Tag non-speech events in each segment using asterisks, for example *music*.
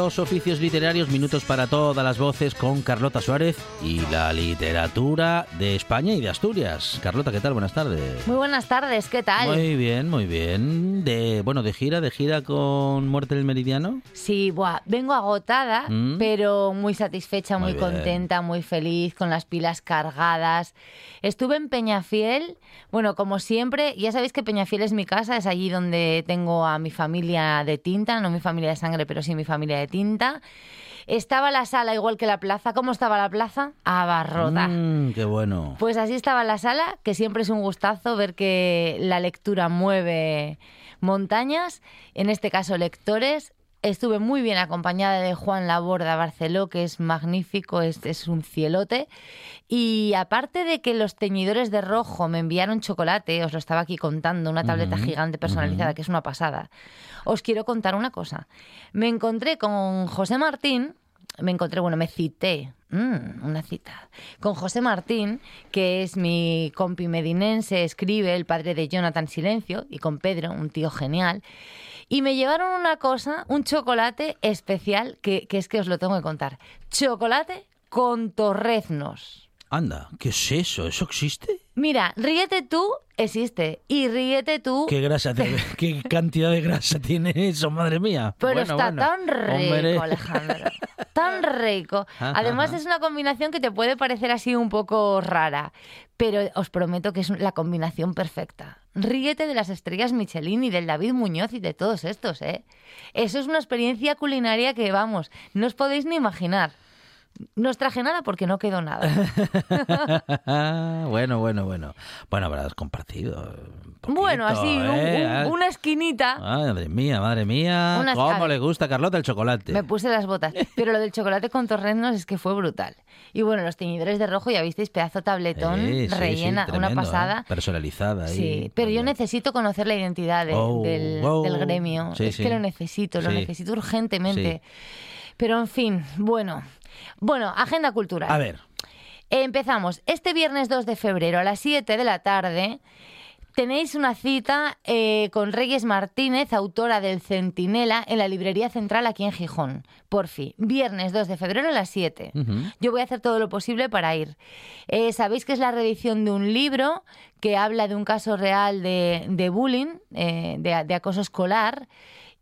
Los oficios literarios, minutos para todas las voces con Carlota Suárez y la literatura de España y de Asturias. Carlota, ¿qué tal? Buenas tardes. Muy buenas tardes, ¿qué tal? Muy bien, muy bien. De bueno, de gira, de gira con Muerte del Meridiano. Sí, buah, vengo agotada, Mm. pero muy satisfecha, Muy contenta, muy feliz, con las pilas cargadas. Estuve en Peñafiel, bueno, como siempre, ya sabéis que Peñafiel es mi casa, es allí donde tengo a mi familia de tinta, no mi familia de sangre, pero sí mi familia de tinta. Estaba la sala igual que la plaza. ¿Cómo estaba la plaza? Abarrota. Mm, qué bueno. Pues así estaba la sala, que siempre es un gustazo ver que la lectura mueve montañas, en este caso lectores. Estuve muy bien acompañada de Juan Laborda Barceló, que es magnífico, es, es un cielote. Y aparte de que los teñidores de rojo me enviaron chocolate, os lo estaba aquí contando, una tableta gigante personalizada, que es una pasada, os quiero contar una cosa. Me encontré con José Martín, me encontré, bueno, me cité, mm, una cita, con José Martín, que es mi compi medinense, escribe, el padre de Jonathan Silencio, y con Pedro, un tío genial. Y me llevaron una cosa, un chocolate especial, que, que es que os lo tengo que contar. Chocolate con torreznos. Anda, ¿qué es eso? ¿Eso existe? Mira, ríete tú, existe. Y ríete tú, ¿Qué grasa tiene? *laughs* ¿Qué cantidad de grasa tiene eso, madre mía? Pero Bueno, está bueno. tan rico, Hombre. Alejandro. Tan *laughs* rico. Ajá, Además ajá. es una combinación que te puede parecer así un poco rara, pero os prometo que es la combinación perfecta. Ríete de las estrellas Michelin y del David Muñoz y de todos estos, ¿eh? Eso es una experiencia culinaria que, vamos, no os podéis ni imaginar. No os traje nada porque no quedó nada. *laughs* bueno, bueno, bueno. Bueno, habrás compartido. poquito, bueno, así, un- ¿eh? un- Ah, una esquinita. Madre mía, madre mía. Unas- ¿Cómo le gusta a Carlota el chocolate? Me puse las botas. Pero lo del chocolate con torreznos es que fue brutal. Y bueno, los teñidores de rojo, ya visteis, pedazo tabletón, Eh, sí, sí, rellena, una tremendo, pasada. ¿eh? Personalizada. ahí. Sí, pero yo necesito conocer la identidad de- Oh, del, oh. del gremio. Sí, es que lo necesito, lo necesito urgentemente. Pero en fin, bueno. Bueno, agenda cultural. A ver, Empezamos. Este viernes 2 de febrero a las 7 de la tarde tenéis una cita eh, con Reyes Martínez, autora del Centinela, en la Librería Central aquí en Gijón. Por fin. Viernes 2 de febrero a las 7. Ujú. Yo voy a hacer todo lo posible para ir. Eh, Sabéis que es la reedición de un libro que habla de un caso real de, de bullying, eh, de, de acoso escolar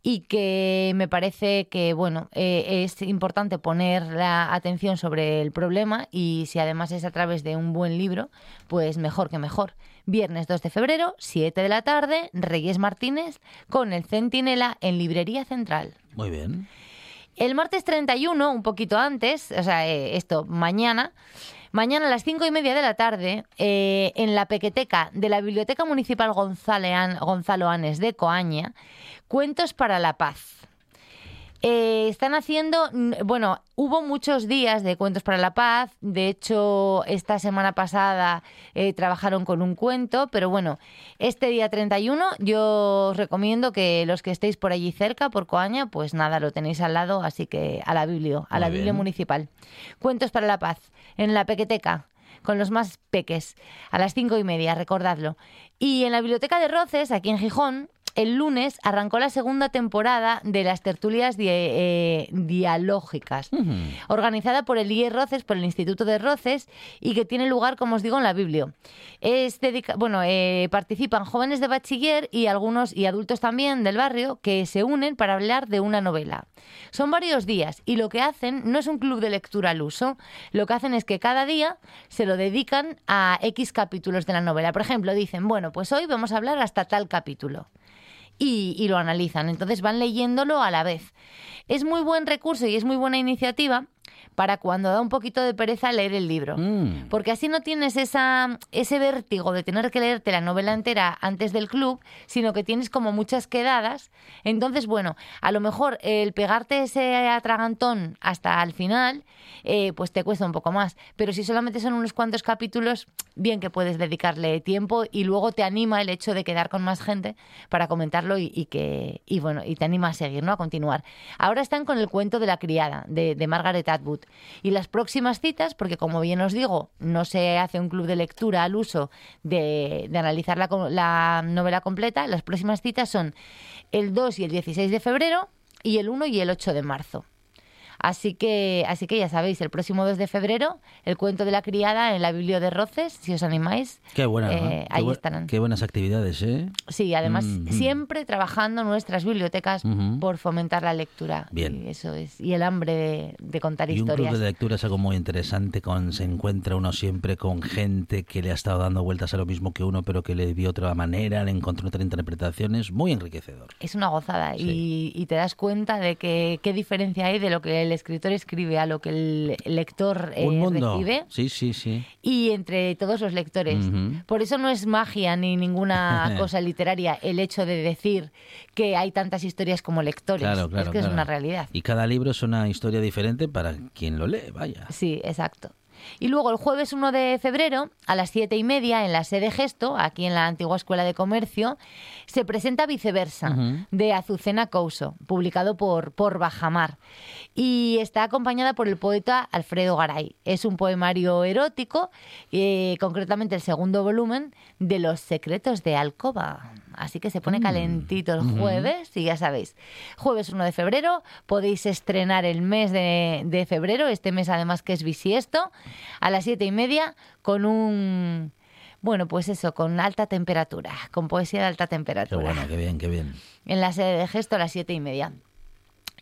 y que me parece que bueno eh, es importante poner la atención sobre el problema y si además es a través de un buen libro, pues mejor que mejor. Viernes 2 de febrero, 7 de la tarde, Reyes Martínez con el Centinela en Librería Central. muy bien. El martes 31, un poquito antes, o sea, eh, esto, mañana, mañana a las cinco y media de la tarde, eh, en la pequeteca de la Biblioteca Municipal Gonzalo Anes de Coaña, Cuentos para la Paz. Eh, están haciendo, bueno, hubo muchos días de Cuentos para la Paz, de hecho, esta semana pasada eh, trabajaron con un cuento, pero bueno, este día 31 yo os recomiendo que los que estéis por allí cerca, por Coaña, pues nada, lo tenéis al lado, así que a la Biblio, a Muy la bien. Biblia Municipal. Cuentos para la Paz, en la Pequeteca, con los más peques, a las cinco y media, recordadlo. Y en la Biblioteca de Roces, aquí en Gijón, el lunes arrancó la segunda temporada de las tertulias di- eh, dialógicas, organizada por el IE Roces, por el Instituto de Roces, y que tiene lugar, como os digo, en la Biblia. Es bueno, eh, participan jóvenes de bachiller y algunos y adultos también del barrio que se unen para hablar de una novela. Son varios días y lo que hacen no es un club de lectura al uso, lo que hacen es que cada día se lo dedican a X capítulos de la novela. Por ejemplo, dicen, bueno, pues hoy vamos a hablar hasta tal capítulo y, y lo analizan. Entonces van leyéndolo a la vez. Es muy buen recurso y es muy buena iniciativa para cuando da un poquito de pereza leer el libro. Mm. Porque así no tienes esa, ese vértigo de tener que leerte la novela entera antes del club, sino que tienes como muchas quedadas. Entonces, bueno, a lo mejor el pegarte ese atragantón hasta el final, eh, pues te cuesta un poco más. Pero si solamente son unos cuantos capítulos, bien que puedes dedicarle tiempo y luego te anima el hecho de quedar con más gente para comentarlo y, y que y bueno y te anima a seguir, ¿no? A continuar. Ahora están con el cuento de la criada de, de Margaret Atwood y las próximas citas, porque como bien os digo, no se hace un club de lectura al uso de, de analizar la, la novela completa. Las próximas citas son el 2 y el 16 de febrero y el 1 y el 8 de marzo. Así que, así que ya sabéis, el próximo 2 de febrero, el cuento de la criada en la Biblio de Roces, si os animáis. Qué buena, eh. Qué ahí bu- estarán. Qué buenas actividades, ¿eh? Sí, además Mm, mm. siempre trabajando nuestras bibliotecas Ujú. por fomentar la lectura. Bien. Y eso es. Y el hambre de, de contar Y un historias. club de lectura es algo muy interesante, con, se encuentra uno siempre con gente que le ha estado dando vueltas a lo mismo que uno, pero que le vio otra manera, le encontró otra interpretación, es muy enriquecedor. Es una gozada Sí. y, y te das cuenta de que qué diferencia hay de lo que el escritor escribe a lo que el lector eh, un mundo. recibe Sí, sí, sí. y entre todos los lectores. Por eso no es magia ni ninguna *laughs* cosa literaria el hecho de decir que hay tantas historias como lectores. Claro, claro. es que es una realidad. Y cada libro es una historia diferente para quien lo lee, vaya. Sí, exacto. Y luego el jueves 1 de febrero, a las siete y media, en la sede Gesto, aquí en la antigua Escuela de Comercio, se presenta Viceversa, de Azucena Couso, publicado por, por Bajamar. Y está acompañada por el poeta Alfredo Garay. Es un poemario erótico, eh, concretamente el segundo volumen, de Los secretos de Alcoba. Así que se pone calentito el jueves y ya sabéis, jueves 1 de febrero podéis estrenar el mes de, de febrero, este mes además que es bisiesto, a las siete y media con un... Bueno, pues eso, con alta temperatura, con poesía de alta Qué temperatura. bueno, qué bien, qué bien. En la sede de gesto a las siete y media.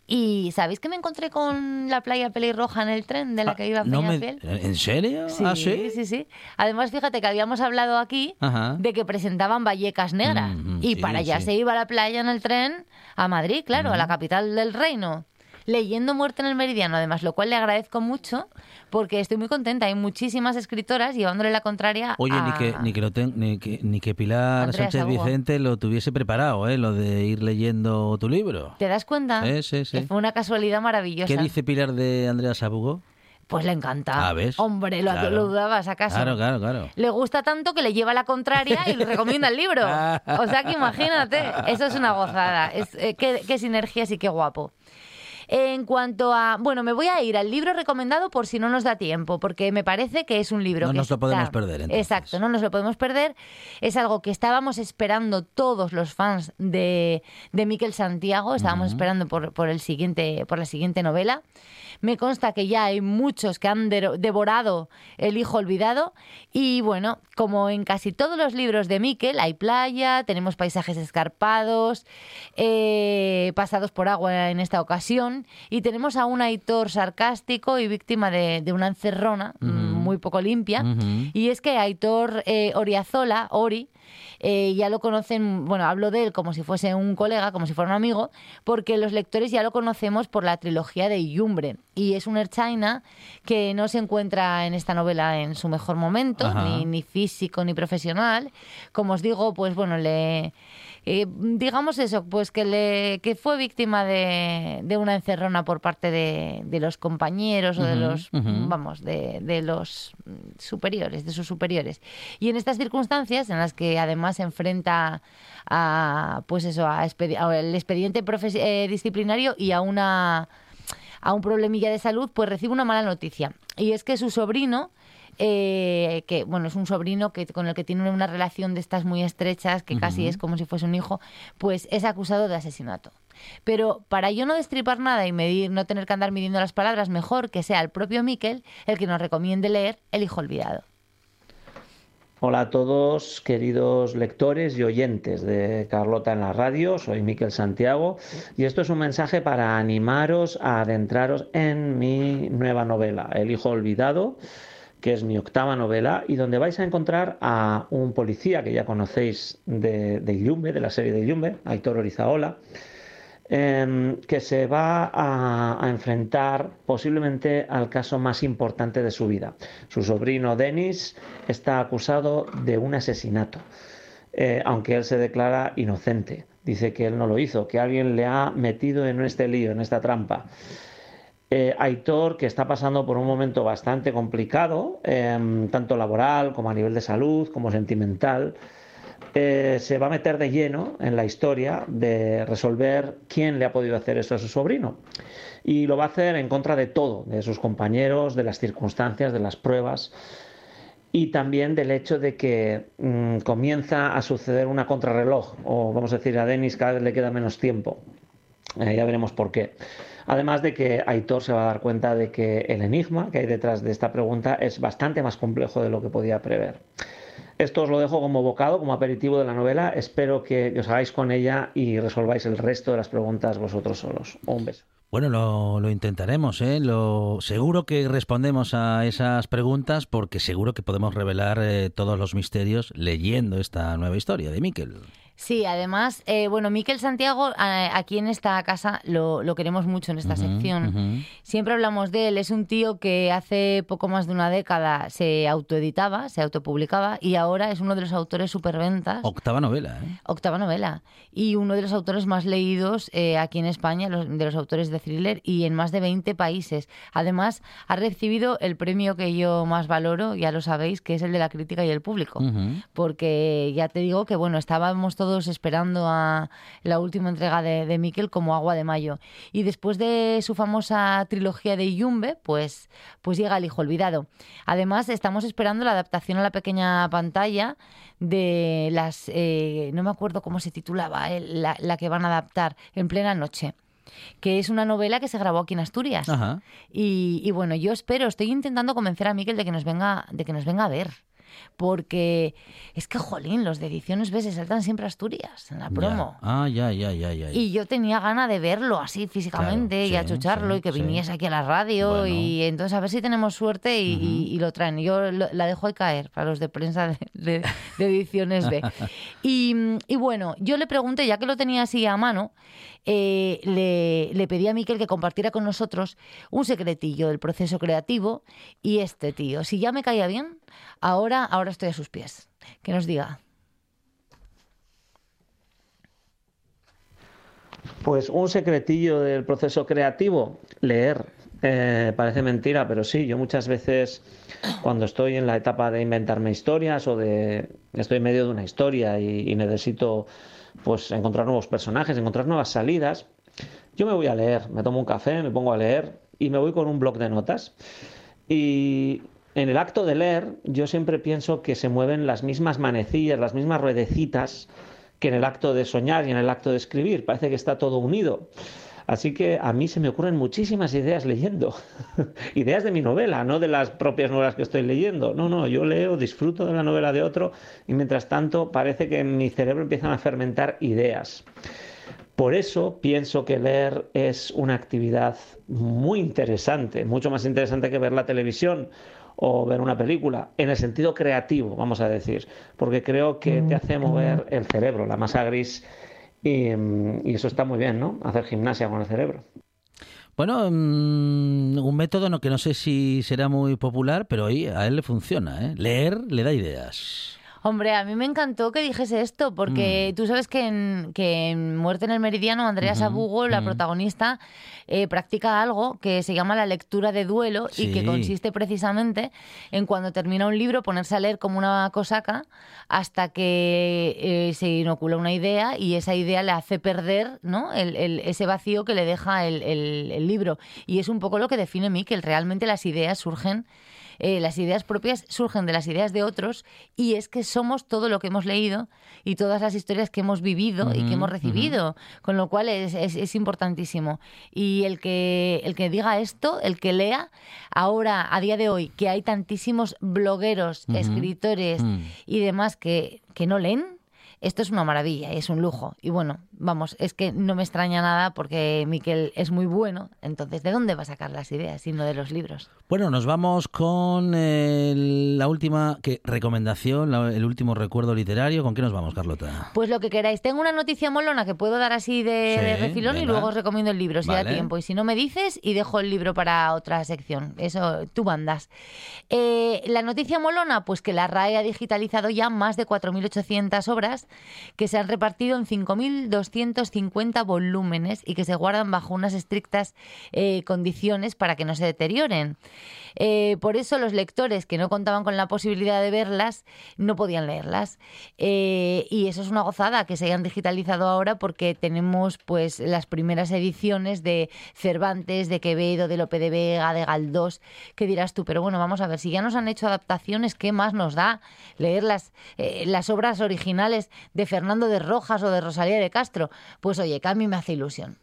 Y ¿sabéis que me encontré con la playa pelirroja en el tren de la que iba a Ah, no me-? ¿En serio? Sí, ¿Ah, sí? sí, sí. Además, fíjate que habíamos hablado aquí Ajá. de que presentaban Vallecas Negras. Mm, mm, y sí, para allá sí. se iba a la playa en el tren a Madrid, claro, a la capital del reino. Leyendo Muerte en el Meridiano, además, lo cual le agradezco mucho porque estoy muy contenta. Hay muchísimas escritoras llevándole la contraria Oye, a... ni que, ni, que lo ten- ni, que, ni que Pilar Andrea Sánchez Sabugo. Vicente lo tuviese preparado, ¿eh? Lo de ir leyendo tu libro. ¿Te das cuenta? Sí, sí, sí. Que fue una casualidad maravillosa. ¿Qué dice Pilar de Andrea Sabugo? Pues le encanta. Ah, ¿ves? Hombre, ¿lo, Claro. lo dudabas acaso? Claro, claro, claro. Le gusta tanto que le lleva la contraria y le recomienda el libro. *laughs* O sea que imagínate, eso es una gozada. Es, eh, qué, qué sinergias y qué guapo. En cuanto a. Bueno, me voy a ir al libro recomendado por si no nos da tiempo, porque me parece que es un libro No que. nos lo está- podemos perder, entonces. Exacto, no nos lo podemos perder. Es algo que estábamos esperando todos los fans de, de Miquel Santiago. Estábamos esperando por, por, el siguiente, por la siguiente novela. Me consta que ya hay muchos que han de- devorado El hijo olvidado. Y bueno, como en casi todos los libros de Miquel, hay playa, tenemos paisajes escarpados, eh, pasados por agua en esta ocasión. Y tenemos a un Aitor sarcástico y víctima de, de una encerrona mm, muy poco limpia. Y es que Aitor eh, Oriazola, Ori, eh, ya lo conocen, bueno, hablo de él como si fuese un colega, como si fuera un amigo, porque los lectores ya lo conocemos por la trilogía de Yumbre. Y es un Erchaina que no se encuentra en esta novela en su mejor momento, ni físico ni profesional. Como os digo, pues bueno, le. Eh, digamos eso, pues que le que fue víctima de, de una encerrona por parte de, de los compañeros o de los vamos de, de los superiores de sus superiores y en estas circunstancias en las que además se enfrenta a pues eso a expedi- al expediente eh, disciplinario y a una a un problemilla de salud, pues recibe una mala noticia. y es que su sobrino, eh, que bueno, es un sobrino que con el que tiene una relación de estas muy estrechas, que casi es como si fuese un hijo, pues es acusado de asesinato. Pero para yo no destripar nada y medir, no tener que andar midiendo las palabras, mejor que sea el propio Miquel el que nos recomiende leer El hijo olvidado. Hola a todos, queridos lectores y oyentes de Carlota en la radio. Soy Miquel Santiago y esto es un mensaje para animaros a adentraros en mi nueva novela, El hijo olvidado, que es mi octava novela y donde vais a encontrar a un policía que ya conocéis de, de de la serie de Illumbe, Aitor Orizaola, em, que se va a, a enfrentar posiblemente al caso más importante de su vida. Su sobrino Denis está acusado de un asesinato, eh, aunque él se declara inocente. Dice que él no lo hizo, que alguien le ha metido en este lío, en esta trampa. Eh, Aitor, que está pasando por un momento bastante complicado, em, tanto laboral como a nivel de salud, como sentimental, eh, se va a meter de lleno en la historia de resolver quién le ha podido hacer eso a su sobrino. Y lo va a hacer en contra de todo, de sus compañeros, de las circunstancias, de las pruebas y también del hecho de que mm, comienza a suceder una contrarreloj, o vamos a decir, a Denis cada vez le queda menos tiempo. Eh, ya veremos por qué. Además de que Aitor se va a dar cuenta de que el enigma que hay detrás de esta pregunta es bastante más complejo de lo que podía prever. Esto os lo dejo como bocado, como aperitivo de la novela. Espero que os hagáis con ella y resolváis el resto de las preguntas vosotros solos. Un beso. Bueno, lo, lo intentaremos, ¿eh? Lo, seguro que respondemos a esas preguntas porque seguro que podemos revelar eh, todos los misterios leyendo esta nueva historia de Miquel. Sí, además, eh, bueno, Miquel Santiago, a- aquí en esta casa lo, lo queremos mucho en esta sección. Siempre hablamos de él. Es un tío que hace poco más de una década se autoeditaba, se autopublicaba y ahora es uno de los autores superventas. Octava novela, ¿eh? Octava novela. Y uno de los autores más leídos eh, aquí en España, los- de los autores de thriller, y en más de 20 países. Además, ha recibido el premio que yo más valoro, ya lo sabéis, que es el de la crítica y el público. Porque ya te digo que, bueno, estábamos todos esperando a la última entrega de, de Miquel como agua de mayo. Y después de su famosa trilogía de Yumbe, pues, pues llega El Hijo Olvidado. Además, estamos esperando la adaptación a la pequeña pantalla de las, eh, no me acuerdo cómo se titulaba, eh, la, la que van a adaptar en plena noche que es una novela que se grabó aquí en Asturias. Ajá. Y, y bueno, yo espero, estoy intentando convencer a Miquel de que nos venga, de que nos venga a ver. Porque es que, jolín, los de ediciones B se saltan siempre a Asturias en la promo. Ya. Ah, ya, ya, ya, ya. Y yo tenía ganas de verlo así físicamente Claro, y a sí, chucharlo sí, y que sí. viniese aquí a la radio Bueno. y entonces a ver si tenemos suerte y, y- y lo traen. Yo lo- la dejo ahí caer para los de prensa de, de- de ediciones B. *laughs* Y, y bueno, yo le pregunté, ya que lo tenía así a mano, eh, le, pedí a Miquel que compartiera con nosotros un secretillo del proceso creativo y este tío, si ya me caía bien, ahora, ahora estoy a sus pies. Que nos diga. Pues un secretillo del proceso creativo, leer. Eh, parece mentira, pero sí, yo muchas veces cuando estoy en la etapa de inventarme historias o de estoy en medio de una historia y necesito pues encontrar nuevos personajes, encontrar nuevas salidas, yo me voy a leer, me tomo un café, me pongo a leer y me voy con un bloc de notas. Y en el acto de leer, yo siempre pienso que se mueven las mismas manecillas, las mismas ruedecitas que en el acto de soñar y en el acto de escribir. Parece que está todo unido. Así que a mí se me ocurren muchísimas ideas leyendo. *laughs* ideas de mi novela, no de las propias novelas que estoy leyendo. No, no, yo leo, disfruto de la novela de otro y mientras tanto parece que en mi cerebro empiezan a fermentar ideas. Por eso pienso que leer es una actividad muy interesante, mucho más interesante que ver la televisión o ver una película, en el sentido creativo, vamos a decir, porque creo que te hace mover el cerebro, la masa gris, y, mm, y eso está muy bien, ¿no? Hacer gimnasia con el cerebro. Bueno, mm, un método que no sé si será muy popular, pero a él le funciona. ¿eh? Leer le da ideas. Hombre, a mí me encantó que dijese esto, porque tú sabes que en, que en Muerte en el Meridiano, Andrea Mm. Sabugo, la mm. protagonista, eh, practica algo que se llama la lectura de duelo y que consiste precisamente en cuando termina un libro ponerse a leer como una cosaca hasta que eh, se inocula una idea y esa idea le hace perder ¿no? el, el- ese vacío que le deja el, el- el libro. Y es un poco lo que define Miquel. Realmente las ideas surgen eh, las ideas propias surgen de las ideas de otros y es que somos todo lo que hemos leído y todas las historias que hemos vivido y que hemos recibido, con lo cual es, es- es importantísimo. Y el que, el que diga esto, el que lea, ahora, a día de hoy, que hay tantísimos blogueros, escritores mm. y demás que, que no leen, esto es una maravilla y es un lujo. Y bueno, vamos, es que no me extraña nada porque Miquel es muy bueno. Entonces, ¿de dónde va a sacar las ideas sino de los libros? Bueno, nos vamos con eh, la última que, recomendación, la- el último recuerdo literario. ¿Con qué nos vamos, Carlota? Pues lo que queráis. Tengo una noticia molona que puedo dar así de, Sí, de refilón y luego os recomiendo el libro si da tiempo. Y si no me dices, y dejo el libro para otra sección. Eso, tú mandas. Eh, la noticia molona, pues que la RAE ha digitalizado ya más de 4.800 obras que se han repartido en 5.250 volúmenes y que se guardan bajo unas estrictas eh, condiciones para que no se deterioren. Eh, por eso los lectores que no contaban con la posibilidad de verlas no podían leerlas. Eh, y eso es una gozada que se hayan digitalizado ahora porque tenemos pues las primeras ediciones de Cervantes, de Quevedo, de Lope de Vega, de Galdós, que dirás tú, pero bueno, vamos a ver, si ya nos han hecho adaptaciones, ¿qué más nos da leer las, eh, las obras originales de Fernando de Rojas o de Rosalía de Castro? Pues oye, que a mí me hace ilusión.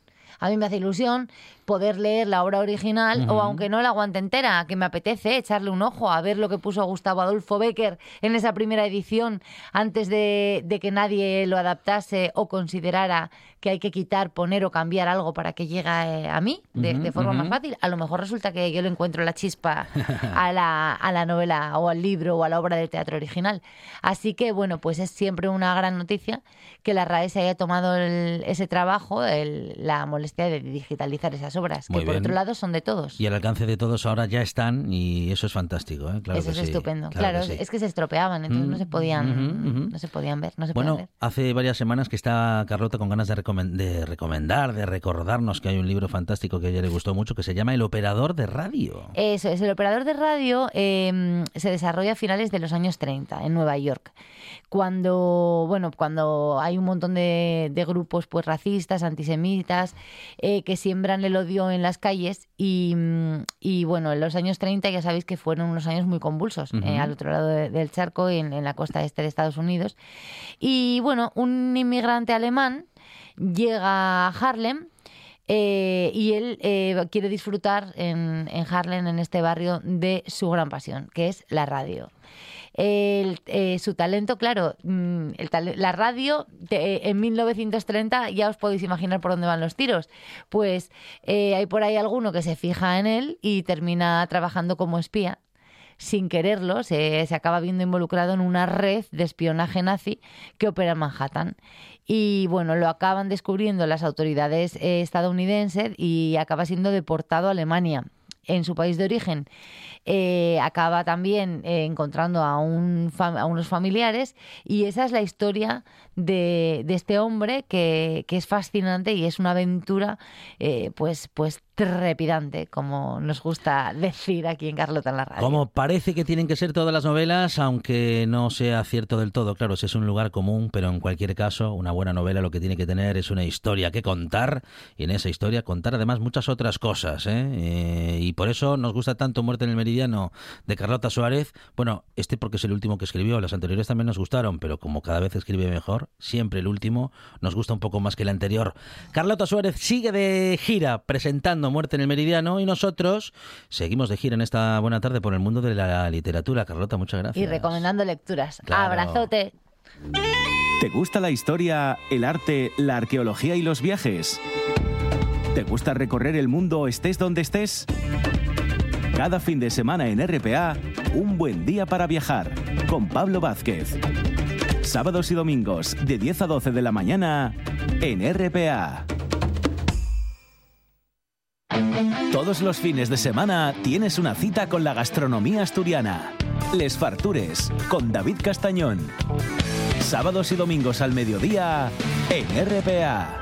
A mí me hace ilusión poder leer la obra original o aunque no la aguante entera, que me apetece echarle un ojo a ver lo que puso Gustavo Adolfo Becker en esa primera edición antes de, de que nadie lo adaptase o considerara que hay que quitar, poner o cambiar algo para que llegue eh, a mí de, Ujú, de forma más ujú. fácil. A lo mejor resulta que yo le encuentro la chispa *laughs* a la, a la novela o al libro o a la obra de teatro original. Así que, bueno, pues es siempre una gran noticia que la RAE se haya tomado el- ese trabajo, el- la molestia de digitalizar esas obras, Muy que por bien. otro lado son de todos. Y al alcance de todos ahora ya están y eso es fantástico, ¿eh? Claro Eso que es sí, estupendo. Claro, que sí. es que se estropeaban, entonces no se Mm, podían, no se podían ver, no se podían Bueno, ver. hace varias semanas que está Carlota con ganas de, recomen- de recomendar, de recordarnos que hay un libro fantástico que a ella le gustó mucho que se llama El operador de radio. Eso es, el operador de radio eh, se desarrolla a finales de los años 30 en Nueva York. Cuando, bueno, cuando hay un montón de, de grupos pues racistas, antisemitas, eh, que siembran el odio en las calles y, y, bueno, en los años 30 ya sabéis que fueron unos años muy convulsos Ujú. eh, al otro lado de- del charco, en, en la costa este de Estados Unidos. Y bueno, un inmigrante alemán llega a Harlem eh, y él eh, quiere disfrutar en, en Harlem, en este barrio, de su gran pasión, que es la radio. Eh, su talento, claro, mm, la radio de- en 1930 ya os podéis imaginar por dónde van los tiros. Pues hay por ahí alguno que se fija en él y termina trabajando como espía sin quererlo, se, se acaba viendo involucrado en una red de espionaje nazi que opera en Manhattan. Y bueno, lo acaban descubriendo las autoridades eh, estadounidenses y acaba siendo deportado a Alemania. En su país de origen eh, acaba también eh, encontrando a, un a unos familiares y esa es la historia de, de este hombre que, que es fascinante y es una aventura eh, pues, pues trepidante, como nos gusta decir aquí en Carlota en la radio. Como parece que tienen que ser todas las novelas, aunque no sea cierto del todo, claro, es un lugar común, pero en cualquier caso, una buena novela lo que tiene que tener es una historia que contar, y en esa historia contar además muchas otras cosas, ¿eh? Eh, y por eso nos gusta tanto Muerte en el Meridiano de Carlota Suárez. Bueno, este porque es el último que escribió, los anteriores también nos gustaron, pero como cada vez escribe mejor, siempre el último nos gusta un poco más que el anterior. Carlota Suárez sigue de gira presentando Muerte en el Meridiano y nosotros seguimos de gira en esta buena tarde por el mundo de la literatura. Carlota, muchas gracias. Y recomendando lecturas. Claro. Abrazote. ¿Te gusta la historia, el arte, la arqueología y los viajes? ¿Te gusta recorrer el mundo estés donde estés? Cada fin de semana en RPA, un buen día para viajar con Pablo Vázquez. Sábados y domingos de 10 a 12 de la mañana en RPA. Todos los fines de semana tienes una cita con la gastronomía asturiana. Les Fartures, con David Castañón. Sábados y domingos al mediodía en RPA.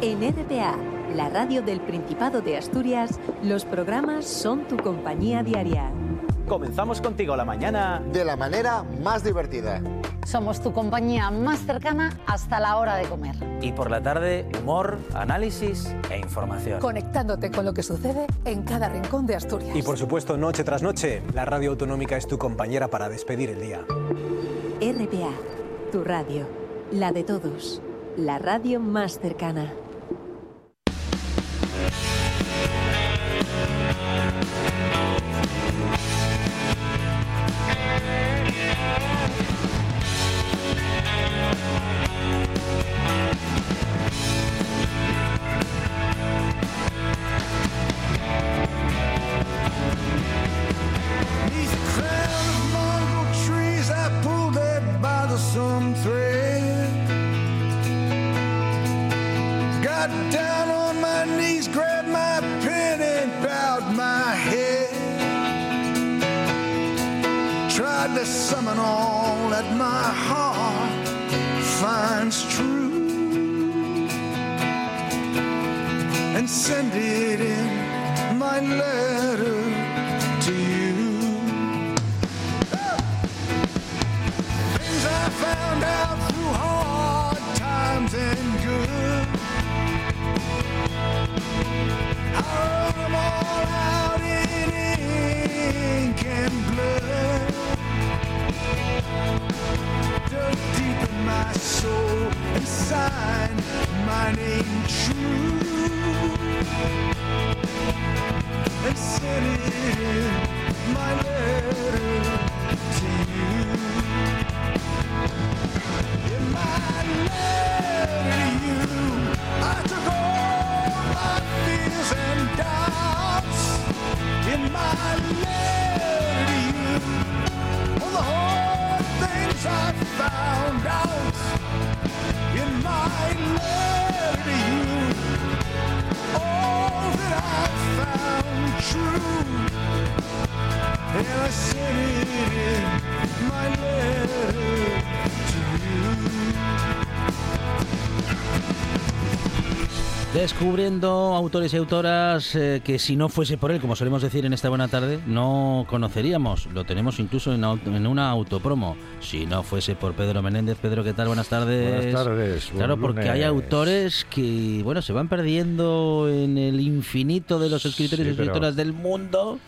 En RPA, la radio del Principado de Asturias, los programas son tu compañía diaria. Comenzamos contigo la mañana. de la manera más divertida. Somos tu compañía más cercana hasta la hora de comer. Y por la tarde, humor, análisis e información. Conectándote con lo que sucede en cada rincón de Asturias. Y por supuesto, noche tras noche, la radio autonómica es tu compañera para despedir el día. RPA, tu radio, la de todos, la radio más cercana. Descubriendo autores y autoras eh, que si no fuese por él, como solemos decir en esta buena tarde, no conoceríamos. Lo tenemos incluso en, auto- en una autopromo. Si no fuese por Pedro Menéndez. Pedro, ¿qué tal? Buenas tardes. Buenas tardes, buen Claro, porque hay lunes. autores que, bueno, se van perdiendo en el infinito de los escritores Sí, y escritoras del mundo.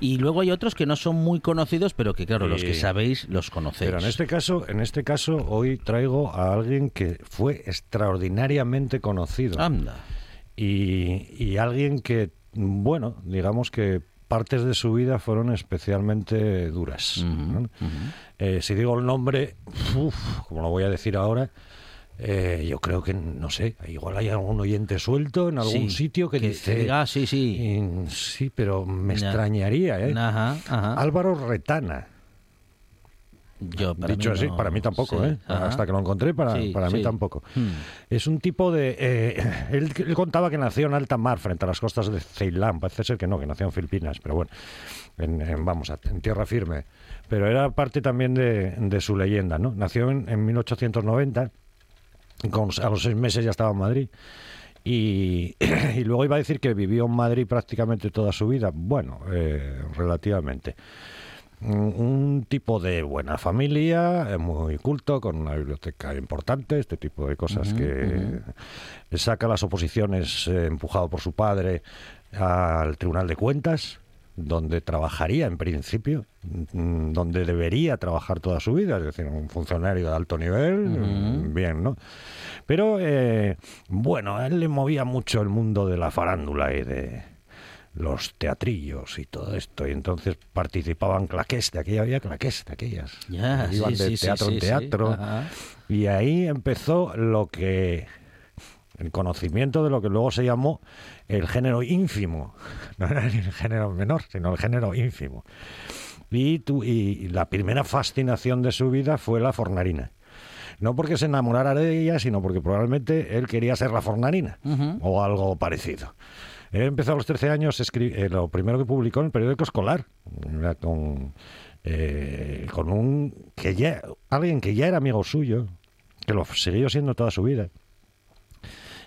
Y luego hay otros que no son muy conocidos, pero que, claro, los que sabéis los conocéis. Pero en este caso, en este caso, hoy traigo a alguien que fue extraordinariamente conocido. Anda. Y, y alguien que, bueno, digamos que partes de su vida fueron especialmente duras. ¿no? Eh, si digo el nombre, uf, como lo voy a decir ahora, eh, yo creo que, no sé, igual hay algún oyente suelto en algún Sí, sitio que, que- dice... diga, "Ah, sí, sí". "Mm, sí, pero me Ya. extrañaría, ¿eh? Ajá, ajá. Álvaro Retana. Yo, para Dicho mí así, no- para mí tampoco, sí, ¿eh? ajá. Hasta que lo encontré, para, Sí, para mí sí. tampoco. Hmm. Es un tipo de... eh, él, él contaba que nació en alta mar, frente a las costas de Ceilán. Parece ser que no, que nació en Filipinas, pero bueno, en, en- vamos, a- en tierra firme. Pero era parte también de, de su leyenda, ¿no? Nació en, en 1890, y con- a los seis meses ya estaba en Madrid. Y, *clears throat* y luego iba a decir que vivió en Madrid prácticamente toda su vida. Bueno, eh, relativamente. Un tipo de buena familia, eh, muy culto, con una biblioteca importante, este tipo de cosas que saca las oposiciones eh, empujado por su padre al Tribunal de Cuentas, donde trabajaría en principio, mm, donde debería trabajar toda su vida, es decir, un funcionario de alto nivel, mm, bien, ¿no? Pero eh, bueno, a él le movía mucho el mundo de la farándula y de los teatrillos y todo esto, y entonces participaban claqués, de aquella había claqués, de aquellas, Ya, iban sí, de sí, teatro sí, en teatro, y ahí empezó lo que el conocimiento de lo que luego se llamó el género ínfimo. *laughs* No era el género menor, sino el género ínfimo. Y, tu- y la primera fascinación de su vida fue la fornarina. No porque se enamorara de ella, sino porque probablemente él quería ser la fornarina o algo parecido. Él empezó a los 13 años, eh, lo primero que publicó en el periódico escolar, con, eh, con un que ya alguien que ya era amigo suyo, que lo siguió siendo toda su vida,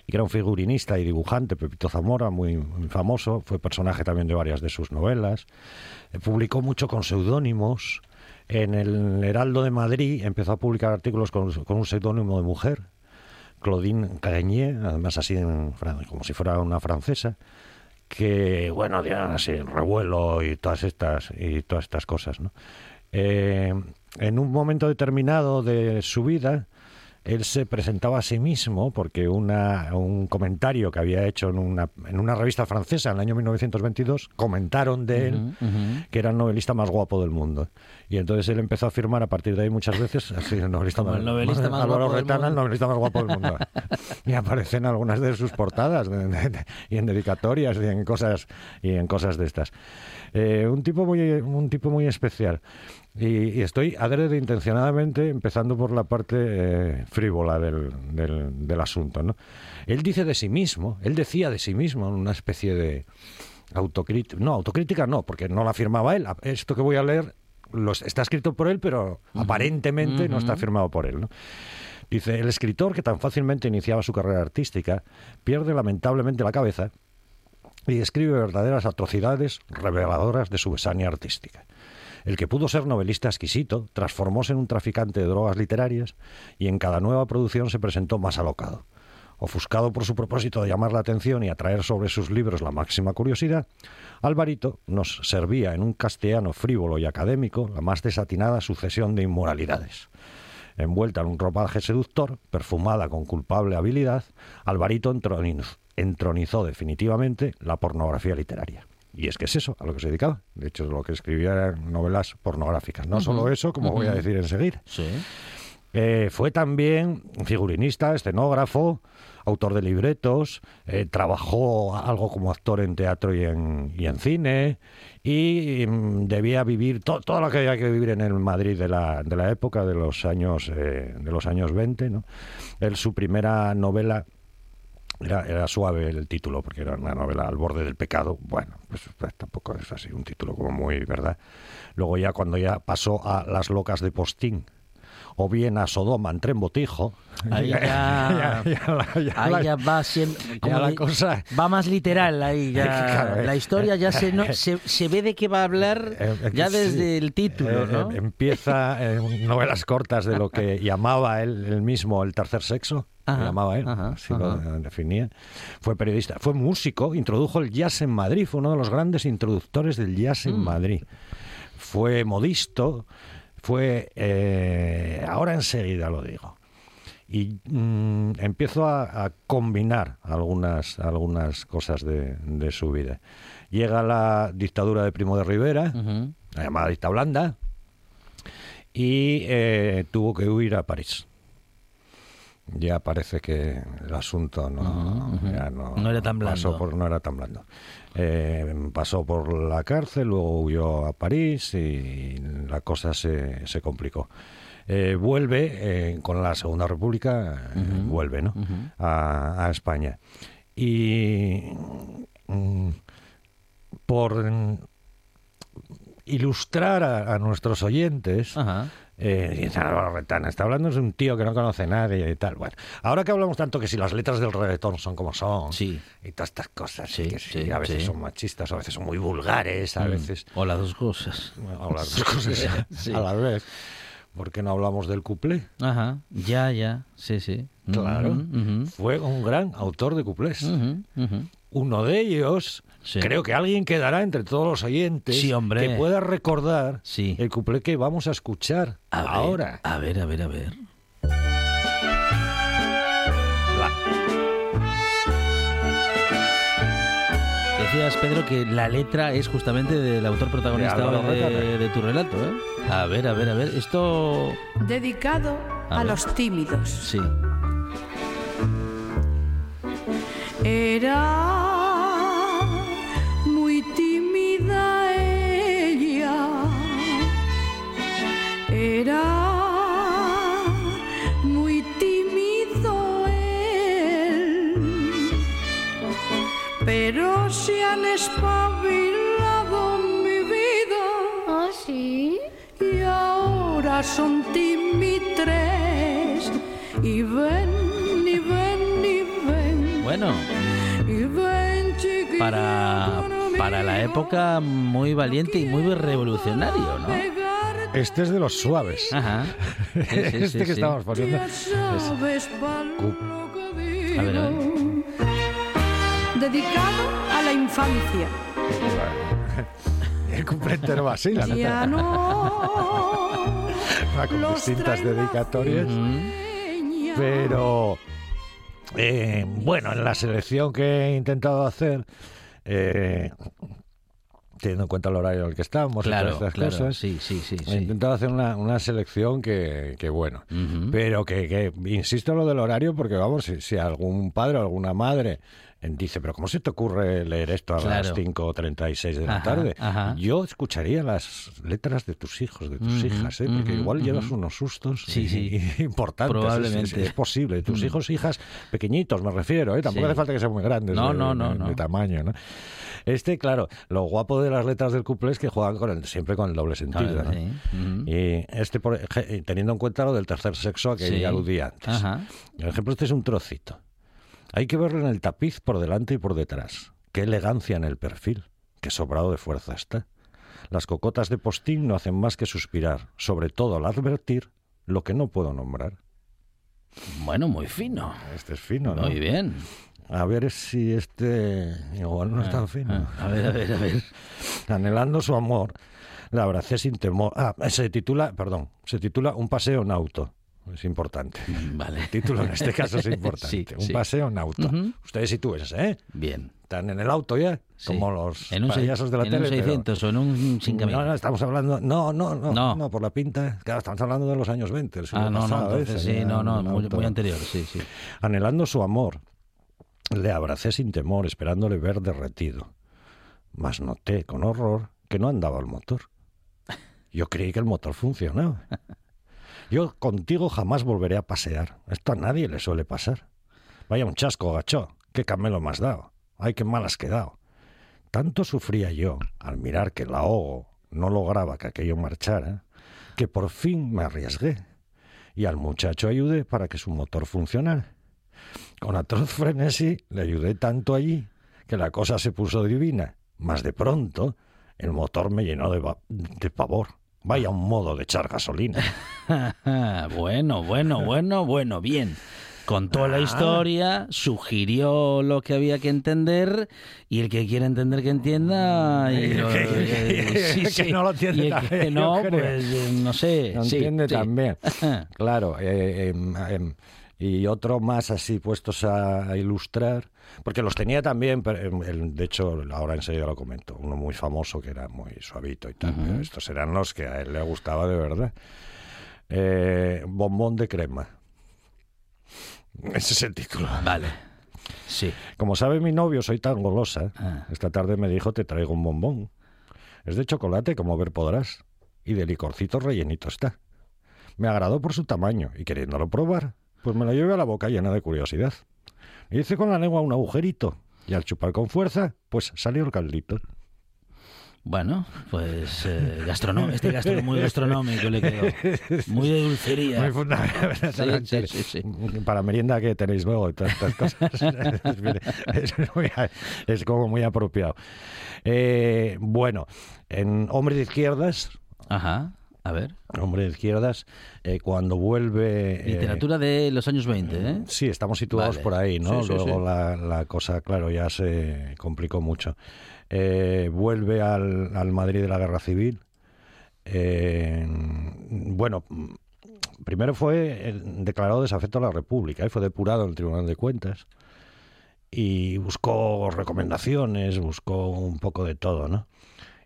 y que era un figurinista y dibujante, Pepito Zamora, muy, famoso, fue personaje también de varias de sus novelas, Eh, publicó mucho con seudónimos, en el Heraldo de Madrid empezó a publicar artículos con, un seudónimo de mujer, Claudine Cagnier, además así en como si fuera una francesa, que bueno, ya así revuelo y todas estas y todas estas cosas, ¿no? Eh, en un momento determinado de su vida, él se presentaba a sí mismo porque una, un comentario que había hecho en una, en una revista francesa en el año 1922 comentaron de él que era el novelista más guapo del mundo. Y entonces él empezó a afirmar a partir de ahí muchas veces, así, el novelista, Como más, el novelista más Álvaro guapo Retana, el novelista más guapo del mundo. *laughs* y aparece en algunas de sus portadas de- de- de- y en dedicatorias y en cosas y en cosas de estas. Eh, un tipo muy un tipo muy especial. Y, y estoy adrede intencionadamente empezando por la parte eh, frívola del, del, del asunto. ¿no? Él dice de sí mismo, él decía de sí mismo una especie de autocrítica, no, autocrítica no, porque no la firmaba él. Esto que voy a leer los, está escrito por él, pero aparentemente no está firmado por él. ¿no? Dice, el escritor que tan fácilmente iniciaba su carrera artística pierde lamentablemente la cabeza y escribe verdaderas atrocidades reveladoras de su besania artística. El que pudo ser novelista exquisito transformóse en un traficante de drogas literarias y en cada nueva producción se presentó más alocado. Ofuscado por su propósito de llamar la atención y atraer sobre sus libros la máxima curiosidad, Alvarito nos servía en un castellano frívolo y académico la más desatinada sucesión de inmoralidades. Envuelta en un ropaje seductor, perfumada con culpable habilidad, Alvarito entroniz- entronizó definitivamente la pornografía literaria. Y es que es eso a lo que se dedicaba. De hecho, lo que escribía eran novelas pornográficas. No solo eso, como voy a decir enseguida. Sí. Eh, fue también figurinista, escenógrafo, autor de libretos, eh, trabajó algo como actor en teatro y en, y en cine y mm, debía vivir to- todo lo que había que vivir en el Madrid de la, de la época de los años eh, de los años 20. ¿no? Su primera novela era, era suave el título, porque era una novela al borde del pecado. Bueno, pues, pues tampoco es así un título como muy, ¿verdad? Luego ya cuando ya pasó a Las locas de Postín, o bien a Sodoma en tren botijo. Ahí *laughs* ya, ya, ya ya ya va ya va más literal ahí ya *laughs* Claro, eh. la historia ya se, no- se se ve de qué va a hablar *laughs* Eh, ya sí. desde el título Eh, ¿no? eh, empieza eh, novelas cortas de lo que llamaba él, él mismo el tercer sexo. lo llamaba él, ajá, así ajá. lo definía. Fue periodista, fue músico, introdujo el jazz en Madrid, fue uno de los grandes introductores del jazz en Mm. Madrid. Fue modisto, fue. eh, ahora enseguida lo digo. Y mm, empiezo a, a combinar algunas, algunas cosas de, de su vida. Llega la dictadura de Primo de Rivera, la llamada dicta blanda, y eh, tuvo que huir a París. Ya parece que el asunto no, Ujú, ujú. ya no, No era tan pasó blando. por- no era tan blando. Eh, pasó por la cárcel, luego huyó a París y la cosa se, se complicó. Eh, vuelve eh, con la Segunda República, vuelve ¿no? a, a España. Y mm, por mm, ilustrar a, a nuestros oyentes, Ajá. Eh, dice Álvaro Retana, está hablando de un tío que no conoce a nadie y tal. Bueno, ahora que hablamos tanto que si las letras del reggaetón son como son Sí. y todas estas cosas, Sí, que sí, a veces son machistas, a veces son muy vulgares, a Mm. veces o las dos cosas o las dos cosas *laughs* *laughs* a la vez. ¿Por qué no hablamos del cuplé? Ajá. ya ya sí sí Claro. Fue un gran autor de cuplés. Uno de ellos, Sí. creo que alguien quedará entre todos los oyentes Sí, hombre. que pueda recordar Sí. el cuplé que vamos a escuchar A ver, ahora. a ver a ver a ver Decías, Pedro, que la letra es justamente del autor protagonista De tu relato, ¿eh? A ver, a ver, a ver. Esto... Dedicado A a, los tímidos. Sí. Era Era muy tímido él. pero se han espabilado mi vida. ¿Ah, sí? Y ahora son timitres. Y ven, y ven, y ven. Bueno, Y ven, para, para la época muy valiente y muy revolucionario, ¿no? Este es de los suaves. Ajá. *laughs* Sí, sí, este sí, que sí. estamos poniendo. Es-. A ver, a ver. Dedicado a la infancia. El cumple entero así, la neta. Ya no. Va con los distintas dedicatorias. Pero eh, bueno, en la selección que he intentado hacer, eh, teniendo en cuenta el horario en el que estamos Claro, todas estas claro. cosas, Sí, sí, sí. he sí. intentado hacer una, una selección que, que bueno, pero que, que insisto en lo del horario porque vamos, si, si algún padre o alguna madre dice, pero ¿cómo se te ocurre leer esto a las Claro. 5.36 de la Ajá, tarde? ajá. Yo escucharía las letras de tus hijos, de tus hijas, ¿eh? porque igual llevas unos sustos Sí, y- sí. y *laughs* importantes. Es- Probablemente. Es, es posible. Tus hijos, hijas, pequeñitos, me refiero, ¿eh? tampoco Sí. hace falta que sean muy grandes No, de, no, no, de- no. de tamaño. ¿no? Este, claro, lo guapo de las letras del couple es que juegan con el, siempre con el doble sentido. Claro, ¿no? Y este, por teniendo en cuenta lo del tercer sexo a que ya aludía antes. Por ejemplo, este es un trocito. Hay que verlo en el tapiz por delante y por detrás. Qué elegancia en el perfil. Qué sobrado de fuerza está. Las cocotas de postín no hacen más que suspirar, sobre todo al advertir lo que no puedo nombrar. Bueno, muy fino. Este es fino, ¿no? Muy bien. A ver si este igual no es tan fino. Ah, A ver, a ver, a ver. Anhelando su amor, la abracé sin temor. Ah, se titula, perdón, se titula Un paseo en auto. Es importante. *laughs* Vale. El título en este caso es *laughs* importante. Sí, Un sí. paseo en auto. Ujú. Ustedes sitúense, ¿eh? Bien. Están en el auto ya, Sí. como los en un, payasos de la en tele. un pero- 600 o en un 5000. No, no, estamos hablando. No, no, no, No. no, por la pinta. Claro, estamos hablando de los años 20. el Ah, no, no, pasado, entonces ese, sí, no, no, un muy, muy anterior, sí, sí. Anhelando su amor, le abracé sin temor, esperándole ver derretido. Mas noté con horror que no andaba el motor. Yo creí que el motor funcionaba. *laughs* Yo contigo jamás volveré a pasear. Esto a nadie le suele pasar. Vaya un chasco, gacho. Qué camelo me has dado. Ay, qué mal has quedado. Tanto sufría yo al mirar que el ahogo no lograba que aquello marchara, que por fin me arriesgué y al muchacho ayudé para que su motor funcionara. Con atroz frenesí le ayudé tanto allí que la cosa se puso divina, mas de pronto el motor me llenó de, de pavor. Vaya un modo de echar gasolina. *laughs* bueno, bueno, bueno, bueno, bien. Contó la historia, sugirió lo que había que entender y el que quiere entender que entienda y *laughs* eh, sí, que sí. no lo entiende y el que no, pues eh, no sé. No sí, entiende también. *laughs* Claro. eh, em, em, y otro más así puestos a ilustrar, porque los tenía también, em, el- de hecho ahora enseguida lo comento, uno muy famoso que era muy suavito y tal, pero estos eran los que a él le gustaba de verdad. Eh, bombón de crema. Ese es el título. Vale. Sí. Como sabe mi novio, soy tan golosa. Ah. Esta tarde me dijo, te traigo un bombón. Es de chocolate, como ver podrás. Y de licorcito rellenito está. Me agradó por su tamaño y queriéndolo probar, pues me lo llevé a la boca llena de curiosidad. Hice con la lengua un agujerito. Y al chupar con fuerza, pues salió el caldito. Bueno, pues eh, gastronom- este gastro muy gastronómico le quedó. Muy de dulcería. Muy fundamental. Sí, sí, sí, sí. Para merienda que tenéis luego y todas estas cosas. *laughs* es, muy- como muy apropiado. Eh, bueno, en Hombre de Izquierdas, Ajá. A ver. Hombre de Izquierdas, eh, cuando vuelve... eh, Literatura de los años 20, ¿eh? Sí, estamos situados Vale. por ahí, ¿no? Sí, Luego sí. La, la cosa, claro, ya se complicó mucho. Eh, vuelve al, al Madrid de la Guerra Civil. Eh, bueno, primero fue declarado desafecto a la República, ¿eh? fue depurado en el Tribunal de Cuentas y buscó recomendaciones, buscó un poco de todo, ¿no?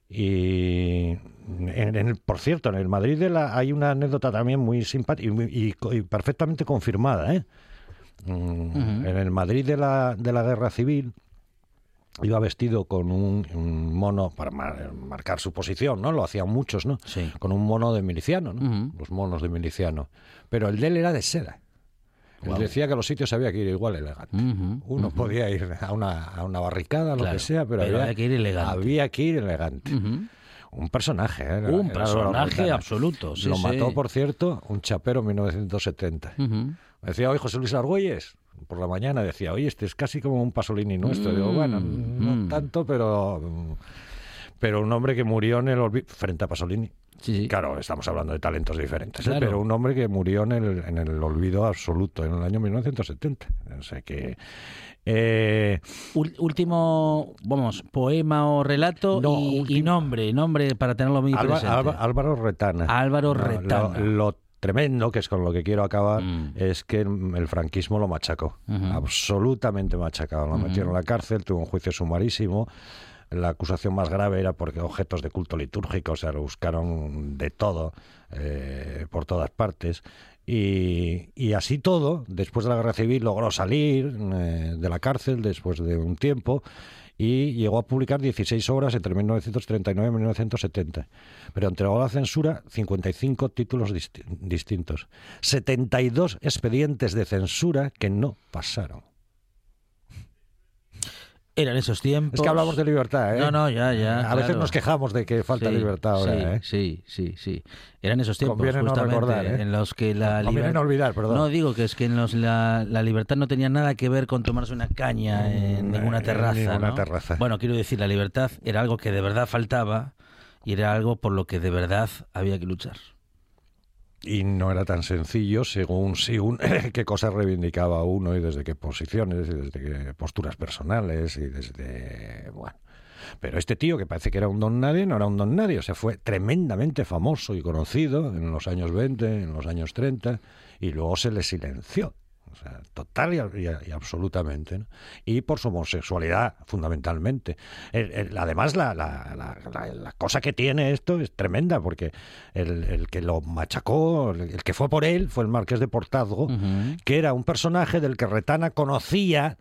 Y, en, en el- por cierto, en el Madrid de la, hay una anécdota también muy simpática y, perfectamente confirmada. ¿eh? En el Madrid de la, de la Guerra Civil iba vestido con un, un mono para mar- marcar su posición, ¿no? Lo hacían muchos, ¿no? Sí. Con un mono de miliciano, ¿no? Los monos de miliciano. Pero el de él era de seda. Él decía que los sitios había que ir igual elegante. Uno podía ir a una, a una barricada, lo Claro, que sea, pero, pero había, había que ir elegante. Había que ir elegante. Un personaje, ¿eh? Un era personaje absoluto, sí, Lo sí. mató, por cierto, un chapero en 1970. Ujú. Me decía hoy José Luis Argüelles, por la mañana decía, oye, este es casi como un Pasolini nuestro. Digo, bueno, no Mm. tanto, pero, pero un hombre que murió en el olvido, frente a Pasolini. Sí, sí. Claro, estamos hablando de talentos diferentes, ¿eh? Pero un hombre que murió en el, en el olvido absoluto en el año 1970. O sea que... eh, último, vamos, poema o relato No, y, nombre, nombre para tenerlo muy Alba- presente. Álvaro Retana. Álvaro No, lo- Retana. Lo, tremendo, que es con lo que quiero acabar, Mm. es que el, franquismo lo machacó. Absolutamente machacado. Lo metieron en la cárcel, tuvo un juicio sumarísimo. La acusación más grave era porque objetos de culto litúrgico, o sea, lo buscaron de todo, eh, por todas partes. Y, así todo, después de la guerra civil logró salir eh, de la cárcel después de un tiempo y llegó a publicar 16 obras entre 1939 y 1970. Pero entregó a la censura 55 títulos disti- distintos, 72 expedientes de censura que no pasaron. Eran esos tiempos. Es que hablamos de libertad, ¿eh? No, no, ya, ya. A veces nos quejamos de que falta Sí, libertad ahora, sí, ¿eh? Sí, sí, sí. Eran esos tiempos Conviene no justamente recordar, ¿eh? en los que la Conviene liber- no olvidar, perdón. No digo que es que en los la, la libertad no tenía nada que ver con tomarse una caña en Mm, ninguna en terraza. ninguna ¿no? terraza. Bueno, quiero decir, la libertad era algo que de verdad faltaba y era algo por lo que de verdad había que luchar. Y no era tan sencillo según, según *coughs* qué cosas reivindicaba uno y desde qué posiciones y desde qué posturas personales y desde... Bueno. Pero este tío, que parece que era un don nadie, no era un don nadie. O sea, fue tremendamente famoso y conocido en los años 20, en los años 30, y luego se le silenció. O sea, total y, y- y absolutamente. ¿no? Y por su homosexualidad, fundamentalmente. El- el- además, la, la- la- la- la cosa que tiene esto es tremenda, porque el, el que lo machacó, el, el que fue por él, fue el marqués de Portazgo, que era un personaje del que Retana conocía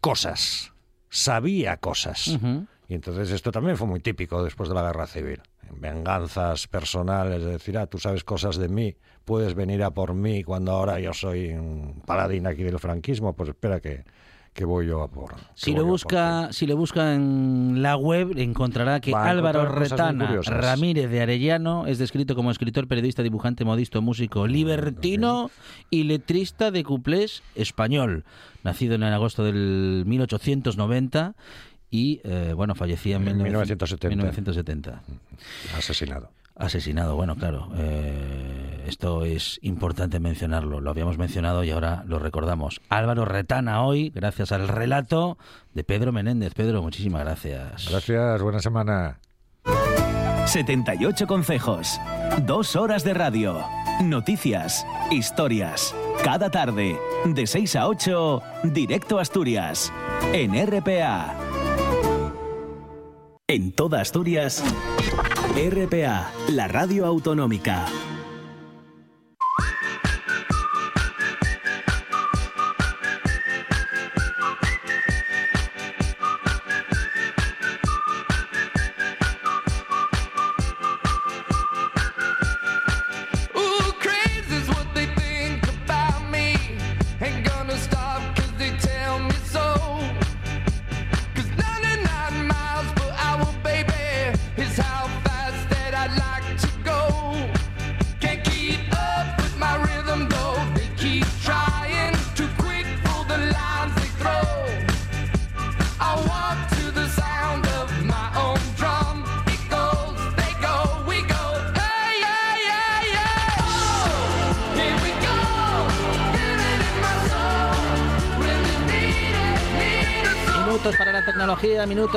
cosas, sabía cosas. Y entonces esto también fue muy típico después de la guerra civil. Venganzas personales, es decir, ah, tú sabes cosas de mí, puedes venir a por mí cuando ahora yo soy un paladín aquí del franquismo, pues espera que, que voy yo a por. Si lo por busca, si lo busca en la web, encontrará que Va Álvaro Retana. Ramírez de Arellano es descrito como escritor, periodista, dibujante, modisto, músico, libertino y letrista de cuplés español. Nacido en agosto del 1890 y, eh, bueno, fallecía en, En 1970. 1970. 1970. Asesinado. Asesinado, bueno, claro. eh, esto es importante mencionarlo. Lo habíamos mencionado y ahora lo recordamos. Álvaro Retana hoy, gracias al relato de Pedro Menéndez. Pedro, muchísimas gracias. Gracias, buena semana. 78 consejos. Dos horas de radio. Noticias. Historias. Cada tarde. De 6 a 8. Directo a Asturias. En RPA. En toda Asturias. RPA. La radio autonómica.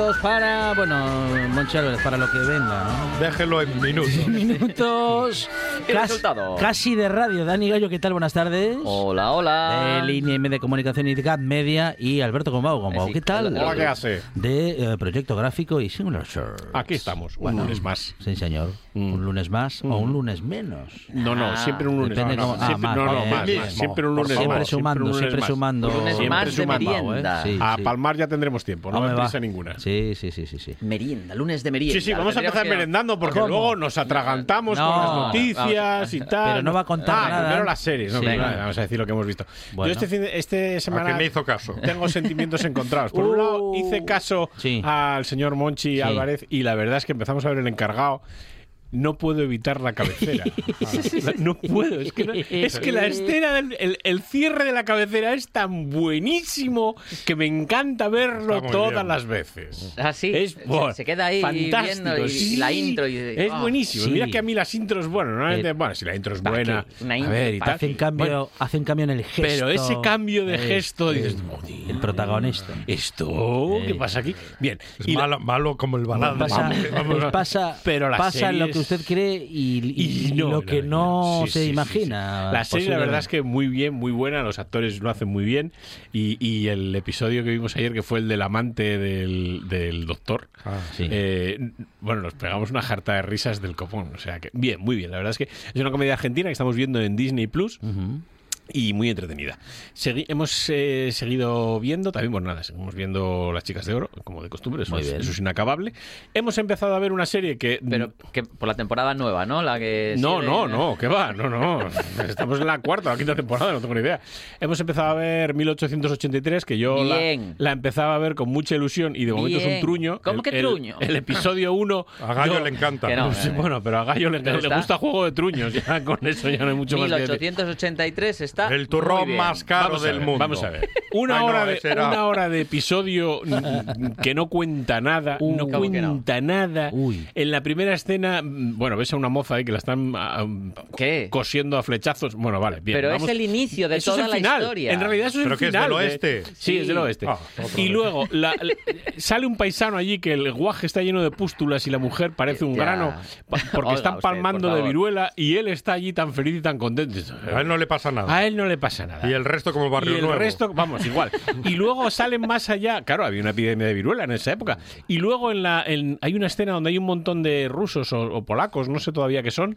Minutos para, bueno, para lo que venga, ¿no? Déjelo en minutos. *laughs* Minutos *laughs* El cas- resultado. casi de radio. Dani Gallo, ¿qué tal? Buenas tardes. Hola, hola. De Línea M de Comunicación y de GAT Media y Alberto Gombau. Gombau, Sí, ¿qué tal? Hola, ¿qué hace? De eh, Proyecto Gráfico y Singular Shirts. Aquí estamos, un Bueno, lunes más. Sí, señor. Un lunes más o un lunes menos. No, no, Ah, siempre un lunes Depende ah, siempre, más, no, no, más, bien. más. Siempre un lunes. Siempre sumando, un lunes siempre más. sumando. Un lunes Siempre más de sumando, merienda. Sí, A sí. palmar ya tendremos tiempo, ¿no? Hombre, me prisa ninguna. Sí, sí, sí, sí, sí. Merienda, lunes de merienda. Sí, sí, vamos a empezar que- merendando porque ¿Cómo? luego nos atragantamos No, con las noticias y tal. Pero no va a contar ah, nada. primero las series, no, Sí. Venga, vamos a decir lo que hemos visto. Bueno. Yo este, fin de- este semana me hizo caso. tengo sentimientos encontrados. Por un lado, hice caso Sí. al señor Monchi Sí. Álvarez y la verdad es que empezamos a ver el encargado. No puedo evitar la cabecera. *laughs* no puedo. Es que, no- es que la escena, del, el, el cierre de la cabecera es tan buenísimo que me encanta verlo todas bien. las veces. Ah, sí. Es Se- queda ahí fantástico, viendo y- y la intro y- es ah, buenísimo. sí. Mira que a mí las intros, bueno, normalmente, Eh, bueno, si la intro es ¿para buena? Una a intro, ver y ¿para tal. Hace un cambio, Bueno, hace un cambio en el gesto. pero ese cambio de Eh, gesto, eh, dices, el protagonista. ¿esto qué pasa aquí? Bien. Es y la- malo, malo como el balado. Pasa, Vamos, pasa, pero las pasa lo que usted cree y, y- y no, lo que no sí, se sí, imagina. sí. La serie, la verdad es que muy bien, muy buena. Los actores lo hacen muy bien. Y, y el episodio que vimos ayer, que fue el del amante del, del doctor, Ah, Sí. eh, bueno, nos pegamos una jarta de risas del copón. O sea que, bien, muy bien. La verdad es que es una comedia argentina que estamos viendo en Disney Plus. Ujú. Y muy entretenida. Segui- hemos eh, seguido viendo, también, pues nada, seguimos viendo Las Chicas de Oro, como de costumbre, eso, es, bien. eso es inacabable. Hemos empezado a ver una serie que... Pero que por la temporada nueva, ¿no? La que No, no, no, ¿qué va? No, no. *laughs* Estamos en la cuarta o la quinta temporada, no tengo ni idea. Hemos empezado a ver 1883, que yo la, Bien. la empezaba a ver con mucha ilusión y de momento es un Bien. truño. ¿Cómo El- que el- truño? El, episodio 1. *laughs* A Gallo le encanta. Que no. *laughs* Sí, bueno, pero a Gallo le, ¿Te le gusta? gusta Juego de Truños. Ya con eso ya no hay mucho más que decir. 1883 está. El turrón muy bien. más caro Vamos del ver, mundo. Vamos a ver. *laughs* Una, Ay, no, hora, de, era- una hora de episodio mm, *laughs* que no cuenta nada, Uh, no ¿cómo que cuenta nada. Uy. En la primera escena, mm, bueno, ves a una moza ahí que la están ah, ¿Qué? cosiendo a flechazos. Bueno, vale, bien. Pero vamos. es el inicio de Eso es toda el la final. historia. En realidad eso es ¿Pero el qué es final. del de- oeste? Sí, es del oeste. Ah, y vez. luego la- la- sale un paisano allí que el guaje está lleno de pústulas y la mujer parece un Ya. grano porque Oiga están usted, palmando por de viruela y él está allí tan feliz y tan contento. A él no le pasa nada. A él no le pasa nada. Y el resto como el barrio Y el nuevo. resto, vamos, igual. *laughs* Y luego salen más allá. Claro, había una epidemia de viruela en esa época. Y luego en la, en- hay una escena donde hay un montón de rusos o, o polacos, no sé todavía qué son,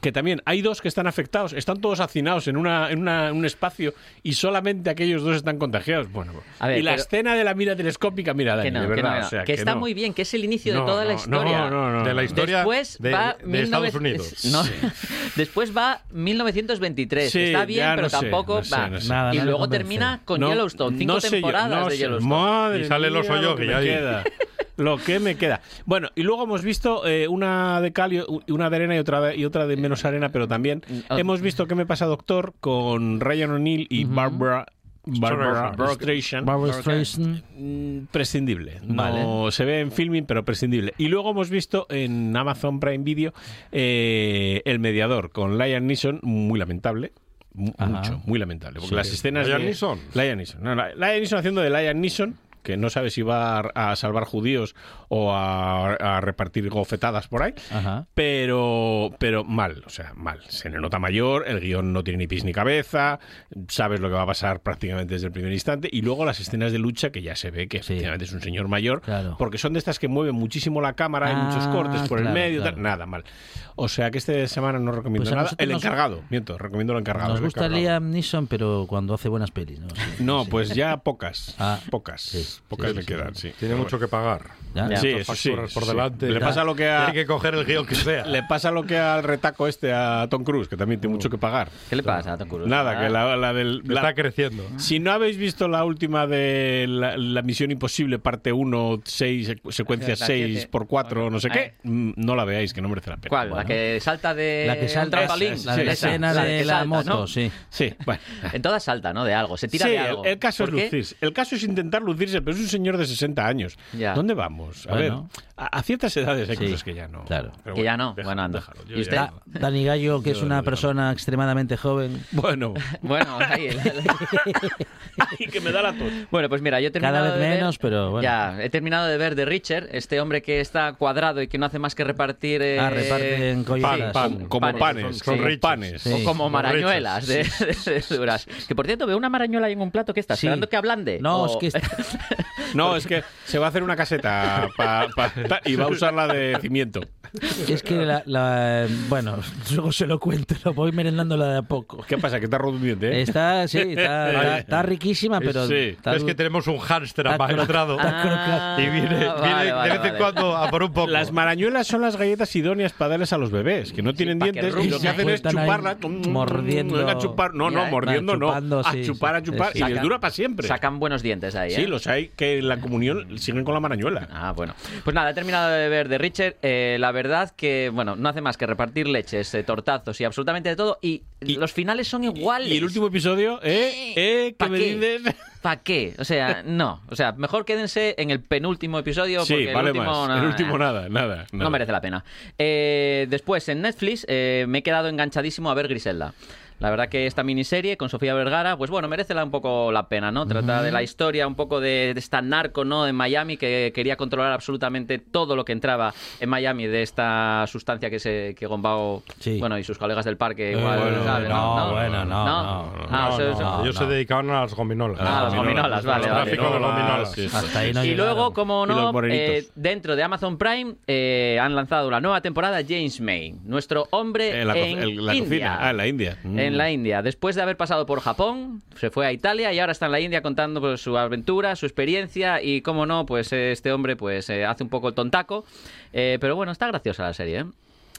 que también hay dos que están afectados. Están todos hacinados en, una, en una- un espacio y solamente aquellos dos están contagiados. Bueno, A ver, y la pero- escena de la mira telescópica, mira, Dani, Que no, de que verdad. no, que no. o sea, que está no. muy bien, que es el inicio No, de toda la historia. no, no, no. de la historia Después de, va de 19 Estados Unidos. *laughs* No, *laughs* después va 1923. Sí, Está bien, pero no sé, tampoco no sé, va. no sé. Nada, y luego termina con No, Yellowstone. Cinco no sé yo, temporadas no de. Yellowstone. Madre Y sale el oso yo, que ya queda. *laughs* Lo que me queda. Bueno, y luego hemos visto eh, una de cal y una de arena y otra de, y otra de menos arena, pero también Ah. hemos visto qué me pasa doctor con Ryan O'Neill y Barbara Barbara Streisand. Streisand. Barbara Streisand. Mm, prescindible. No Vale. se ve en filming, pero prescindible. Y luego hemos visto en Amazon Prime Video eh, El Mediador con Liam Neeson, muy lamentable. Ajá. Mucho, muy lamentable. Porque Sí. las escenas ¿Liam de- Neeson? Liam Neeson. No, Neeson haciendo de Liam Neeson que no sabe si va a, a salvar judíos o a, a repartir gofetadas por ahí, Ajá. pero pero mal, o sea, mal. Se le nota mayor, el guion no tiene ni pies ni cabeza, sabes lo que va a pasar prácticamente desde el primer instante, y luego las escenas de lucha que ya se ve que efectivamente es un señor mayor, Claro. porque son de estas que mueven muchísimo la cámara, hay Ah, muchos cortes por el claro, medio, tal, nada mal. O sea que este semana no recomiendo Pues nada. El nos- encargado, miento, recomiendo el encargado. Nos gusta. Liam Neeson, pero cuando hace buenas pelis, ¿no? *laughs* Sí, No, sí. pues ya pocas. Ah, pocas. sí, pocas sí, le sí, quedan, sí. Tiene mucho que pagar. Ya. Sí, eso sí, por sí. delante. Le pasa lo que a- Tiene que coger el guion que *laughs* sea. Le pasa lo que al retaco este a Tom Cruise, que también tiene mucho que pagar. ¿Qué le pasa a Tom Cruise? Nada, Ah. que la, la del... la- Está creciendo. Si no habéis visto la última de la, la Misión Imposible, parte 1, 6, secuencia La 6 siete. por 4, no sé qué, mm, no la veáis, que no merece la pena. ¿Cuál? Bueno. ¿La que salta de La que salta, trampolín? la de la Esa, escena de la salta, moto, ¿no? sí. Sí, bueno. En todas salta, ¿no? De algo. Se tira Sí, de el, algo. el caso es lucirse. El caso es intentar lucirse, pero es un señor de 60 años. Ya. ¿Dónde vamos? A Bueno. ver, a, a ciertas edades hay Sí, cosas que ya no. claro. Pero Que ya no. déjalo, Bueno, anda. déjalo. ¿Y usted? ya- Da- Dani Gallo, que es una persona extremadamente joven. Bueno, *laughs* Bueno, ahí. el- *laughs* y que me da la tos. Bueno, pues mira, yo he terminado Cada vez de ver- menos, pero bueno. Ya, he terminado de ver The Richard, este hombre que está cuadrado y que no hace más que repartir... eh, Ah, reparten. Pan, pan, como panes, Son- son como riches. panes. Sí. O como marañuelas de, de duras. Que por cierto, veo una marañuela ahí en un plato que está Sí. esperando que ablande. No, O- es que *laughs* está- No, es que se va a hacer una caseta pa- y va a usarla de cimiento. Es que la, la- bueno, *laughs* luego se lo cuento, lo voy merendándola de a poco. ¿Qué pasa? ¿Que está roto un diente? eh? Está, sí, está, *laughs* está- está riquísima, pero Sí. está Es que tenemos un hámster amaestrado crocante. y viene, viene vale, vale, de vez en vale. cuando a por un poco. Las marañuelas son las galletas idóneas para darles a los bebés, que no tienen que dientes y lo que hacen es chuparla. mordiendo. A chupar. No, no, mordiendo no. chupando, a sí, chupar, sí. a chupar. Y les dura para siempre. Sacan buenos dientes ahí, ¿eh? Sí, los hay que en la comunión siguen con la marañuela. Ah, bueno. Pues nada, he terminado de ver de Richard. Eh, la verdad que, bueno, no hace más que repartir leches, eh, tortazos y absolutamente de todo. Y, los finales son iguales. Y el último episodio, ¿eh? ¿Eh? ¿Qué ¿Pa me qué? dices? *laughs* ¿Para qué? O sea, no. O sea, mejor quédense en el penúltimo episodio Sí, porque vale el último... más. nada, el último nada. nada, nada. nada. No merece la pena. Eh, después, en Netflix, eh, me he quedado enganchadísimo a ver Griselda. La verdad que esta miniserie con Sofía Vergara, pues bueno, merece la- un poco la pena, ¿no? Trata de la historia un poco de, de esta narco, ¿no? En Miami que quería controlar absolutamente todo lo que entraba en Miami de esta sustancia que se que Gombao, bueno, y sus colegas del parque igual, bueno, ¿saben? no, bueno, no, ¿No? no, Ah, no, o sea, no, no. Ellos se dedicaban a las gominolas. Ah, las gominolas, vale, El vale. tráfico de gominolas. Hasta ahí no y luego, como no, eh, dentro de Amazon Prime eh, han lanzado la nueva temporada James May, nuestro hombre En la, en la India. cocina. Ah, en la India. Mm. En la India. Después de haber pasado por Japón, se fue a Italia y ahora está en la India contando pues, su aventura, su experiencia y, como no, pues este hombre pues eh, hace un poco el tontaco. Eh, pero bueno, está graciosa la serie, ¿eh?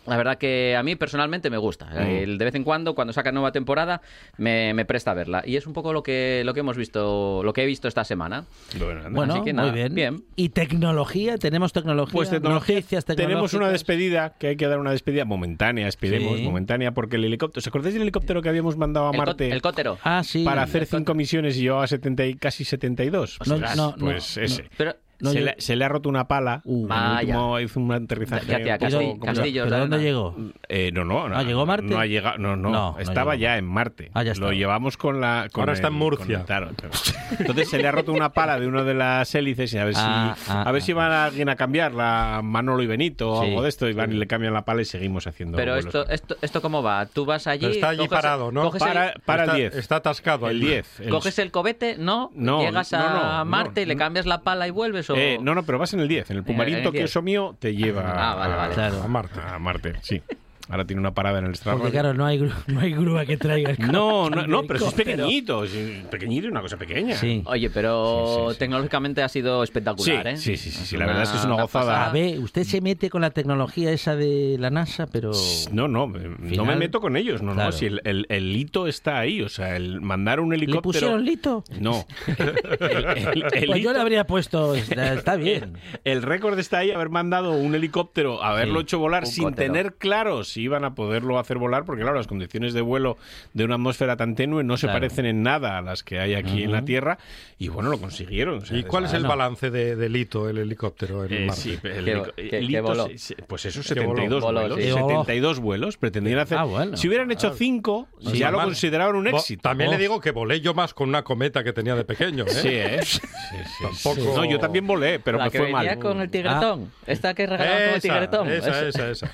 La verdad que a mí personalmente me gusta. Mm. De vez en cuando, cuando saca nueva temporada, me, me presta a verla. Y es un poco lo que, lo que hemos visto, lo que he visto esta semana. Bueno, Así que muy nada, bien. ¿Y tecnología? ¿Tenemos tecnología? Pues tecnología, Noticias tenemos una despedida, que hay que dar una despedida momentánea, esperemos, Sí. momentánea, porque el helicóptero, ¿os acordáis del helicóptero que habíamos mandado a Marte? el cótero. Ah, sí. Para hacer cinco misiones y llevaba 70 y casi 72. No, Ostras, no, no, pues no. ese. Pero No, se, yo- le, se le ha roto una pala. Uh, último hizo un aterrizaje. ¿Qué hacía? un poco- ¿Pero de dónde llegó? Eh, no, no, no. Ah, ¿llegó a Marte? No ha llegado, no, no. No, estaba ya en Marte. Ah, ya está. Lo llevamos con la. con Ahora está el- en Murcia. claro, claro. Entonces se le ha roto una pala de una de las hélices y a ver si, Ah, ah, a ver ah. si van a alguien a cambiarla, Manolo y Benito o Sí. algo de esto, y van y le cambian la pala y seguimos haciendo. Pero esto, esto, ¿esto cómo va? Tú vas allí... Está allí coges- parado, ¿no? coges el- para, para está, el 10. Está atascado El allí. 10. el- ¿Coges el cobete? ¿No? No, ¿Llegas a Marte y le cambias la pala y vuelves? O... Eh, no, no, pero vas en el 10. En el en Pumarín Tokio 10. Somio te lleva Ah, vale, vale. a, Claro. a Marte. A Marte, sí. *laughs* Ahora tiene una parada en el Strasbourg. Porque claro, no hay, no hay grúa que traiga el *laughs* No, no, no, pero si es pequeñito. es pequeñito y una cosa pequeña. Sí. Oye, pero Sí, sí, sí. tecnológicamente ha sido espectacular, Sí, ¿eh? sí, sí, sí, sí, la verdad es que es una gozada. pasada. A ver, usted se mete con la tecnología esa de la NASA, pero... No, no, no me meto con ellos, no, no, si el, el- el hito está ahí, o sea, el mandar un ¿Le helicóptero... pusieron lito? No. *laughs* *laughs* El, el- el Pues yo le habría puesto... Está, bien. El récord está ahí, haber mandado un helicóptero, haberlo Sí, hecho volar sin cótero. tener claro si iban a poderlo hacer volar, porque claro, las condiciones de vuelo de una atmósfera tan tenue no se Claro. parecen en nada a las que hay aquí en la Tierra, y bueno, lo consiguieron. o sea, ¿Y cuál es el balance de, del hito, el helicóptero en Eh, sí, el helico- el que hito voló. pues esos Que voló. 72 Voló, vuelos. sí. Que voló. 72 vuelos pretendían hacer. Ah, bueno. Si hubieran hecho 5, No ya lo consideraban un éxito. También le digo que volé yo más con una cometa que tenía de pequeño, ¿eh? Sí, ¿eh? *laughs* Sí, sí, Tampoco- sí. No, yo también volé, pero la me que fue venía mal. con el tigretón. Esta que regalaba con el tigretón. esa, esa, esa.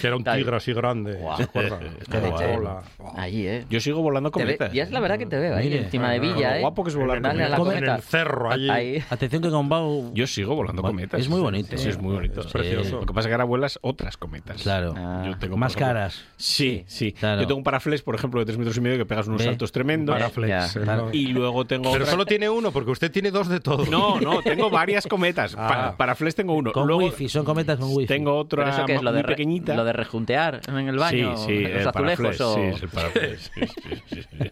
Que era un tigre así grande. Guau. ¿se acuerdan? *laughs* Allí, ¿eh? Yo sigo volando ve- cometas. ya es la verdad que te veo ahí, Mire. encima de Villa, ¿eh? guapo que es volar a la cometa. En el cerro, allí. Ahí. Atención que con Bau... Yo sigo volando Bueno, cometas. es muy bonito, Sí, ¿eh? es muy bonito. Es precioso. Lo que pasa es que ahora vuelas otras cometas. Claro. Ah. Yo tengo, Más caras. Sí, sí. Claro. Yo tengo un paraflex, por ejemplo, de 3 metros y medio que pegas unos Ve. saltos tremendos. Paraflex, Ya, eh, claro. Y luego tengo Pero otra- solo tiene uno, porque usted tiene dos de todo. No, no, tengo varias cometas. *laughs* Ah. Pa- paraflex tengo uno. Con luego wifi, son cometas con wifi. tengo otra muy de, lo de rejuntear en el baño, Sí, los el azulejos o... sí, es el paraflex, sí, sí, sí, sí.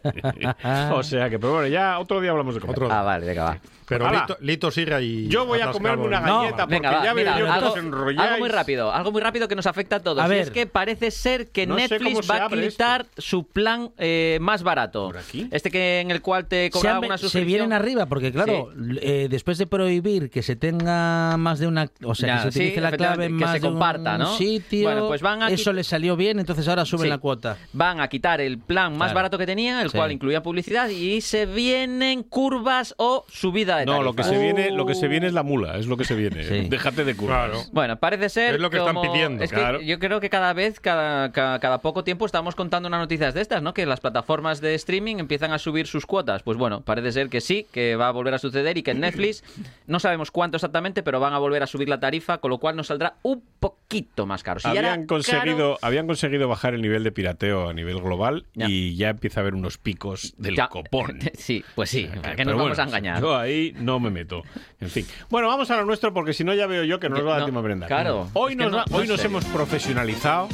*laughs* o sea que, pero bueno, ya otro día hablamos de. Otro- Ah, vale, venga, va. Pero. Lito, Lito sigue ahí. Yo voy a comerme una galleta porque Venga, va, ya mira, yo que algo, algo muy rápido, algo muy rápido que nos afecta a todos. A Y ver. es que parece ser que No Netflix se va a quitar su plan eh, más barato. ¿Por aquí? Este que en el cual te se, cobraba han- una se suscripción. vienen arriba porque claro eh, después de prohibir que se tenga más de una o sea Ya, que se sí, utilice la clave que más se de un comparta, ¿no? sitio Bueno, pues van a eso quit- le salió bien entonces ahora suben Sí. la cuota Van a quitar el plan más Claro. barato que tenía, el Sí. cual incluía publicidad, y se vienen curvas o subida de No, lo que se viene, lo que se viene es la mula, es lo que se viene. Sí. Déjate de curvas. Claro. Bueno, parece ser. Es lo que están pidiendo, es que claro. yo creo que cada vez, cada, cada, cada poco tiempo, estamos contando unas noticias de estas, ¿no? Que las plataformas de streaming empiezan a subir sus cuotas. Pues bueno, parece ser que sí, que va a volver a suceder y que en Netflix, no sabemos cuánto exactamente, pero van a volver a subir la tarifa, con lo cual nos saldrá un poquito más caro. Si habían conseguido, caro- habían conseguido bajar el nivel de pirateo a nivel global Ya. y ya empieza a haber unos picos del Ya. copón. *laughs* Sí, pues sí, ¿para qué Pero nos vamos bueno, a engañar? Yo ahí no me meto. En fin. Bueno, vamos a lo nuestro porque si no ya veo yo que no nos va a dar No, tiempo a merendar. claro, Hoy nos, no- va- no hoy nos hemos profesionalizado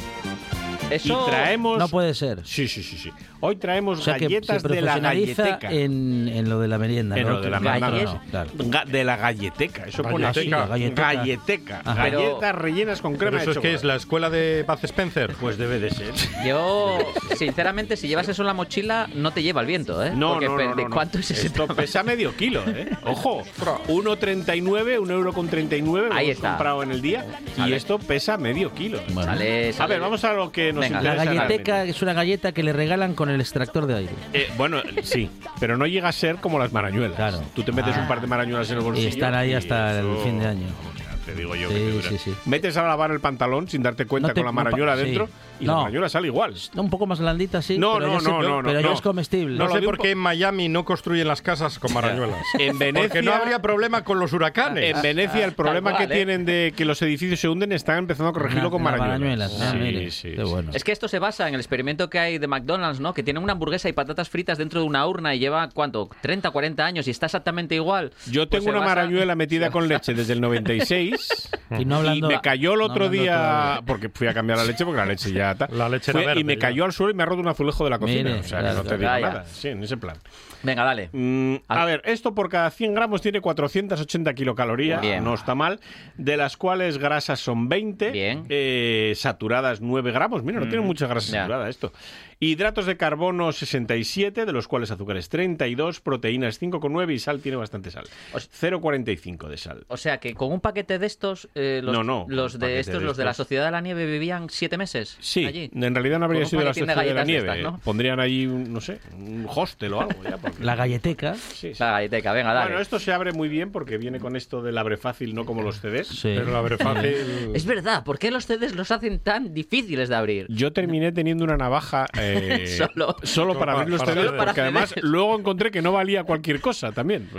Eso y traemos... No puede ser. Sí, sí, sí, sí. Hoy traemos O sea, que galletas se de la galleteca. en, en lo de la merienda. En ¿no? lo de la merienda, no, de la galleteca. Eso pone aquí. Galleteca. Galleteca. Galleteca. Galletas rellenas con crema Pero eso de es que es la escuela de Bud Spencer. Pues debe de ser. Yo, sinceramente, si llevas eso en la mochila, no te lleva el viento, ¿eh? No, Porque no, ¿de cuánto es ese Esto tamaño? pesa medio kilo, ¿eh? *laughs* Ojo, 1,39, un euro con 39, lo Ahí está. comprado en el día y esto pesa medio kilo. Sale- A ver, vamos a lo que nos Venga, La interesa galleteca realmente. es una galleta que le regalan con el extractor de aire. Eh, bueno, sí, pero no llega a ser como las marañuelas. Claro. Tú te metes Ah. un par de marañuelas en el bolsillo Y están ahí hasta el fin de año. Te digo yo Sí, que te dura. sí, sí. Metes a lavar el pantalón sin darte cuenta No te- con la marañuela dentro y la No. marañuela sale igual. Un poco más blandita, sí. No, pero no, ya no, Pero ya no. es comestible. No lo sé por po- qué en Miami no construyen las casas con *laughs* marañuelas. En Venecia- Porque no habría problema con los huracanes. En Venecia el problema cual, que ¿eh? tienen de que los edificios se hunden están empezando a corregirlo con marañuelas. marañuelas. Ah, Sí, mire, sí, qué sí. bueno. Es que esto se basa en el experimento que hay de McDonald's, ¿no? Que tiene una hamburguesa y patatas fritas dentro de una urna y lleva, ¿cuánto? 30, 40 años y está exactamente igual. Yo Pues tengo una basa- marañuela metida *laughs* con leche desde el 96 Y no hablando- me cayó el otro día todavía. porque fui a cambiar la leche porque la leche ya está. La leche Fue- era verde y me ya. cayó al suelo y me ha roto un azulejo de la cocina. Mire, o sea, que no te digo nada. Sí, en ese plan. Venga, dale. Mm, a A- ver, esto por cada 100 gramos tiene 480 kilocalorías, Bien. no está mal, de las cuales grasas son 20, Bien. eh, saturadas 9 gramos, mira, no tiene mucha grasa ya. saturada esto. Hidratos de carbono 67, de los cuales azúcares 32, proteínas 5,9 y sal tiene bastante sal. 0,45 de sal. O sea que con un paquete de estos, eh, los, No, no, los de estos, de los de la. Sociedad de la Nieve vivían siete meses Sí, allí. en realidad no habría sido la de Sociedad de la Nieve. estas, ¿no? Pondrían ahí, un, no sé, un hostel o algo. Ya, *laughs* porque- La galleteca. Sí, sí. La galleteca, venga, dale. Bueno, esto se abre muy bien porque viene con esto del abre fácil, no como los CDs. Sí. Pero la verdad fácil. Es verdad, ¿por qué los CDs los hacen tan difíciles de abrir? Yo terminé teniendo una navaja eh, *laughs* Solo- solo para Solo abrir los para- CDs, solo para porque además CDs. luego encontré que no valía cualquier cosa también.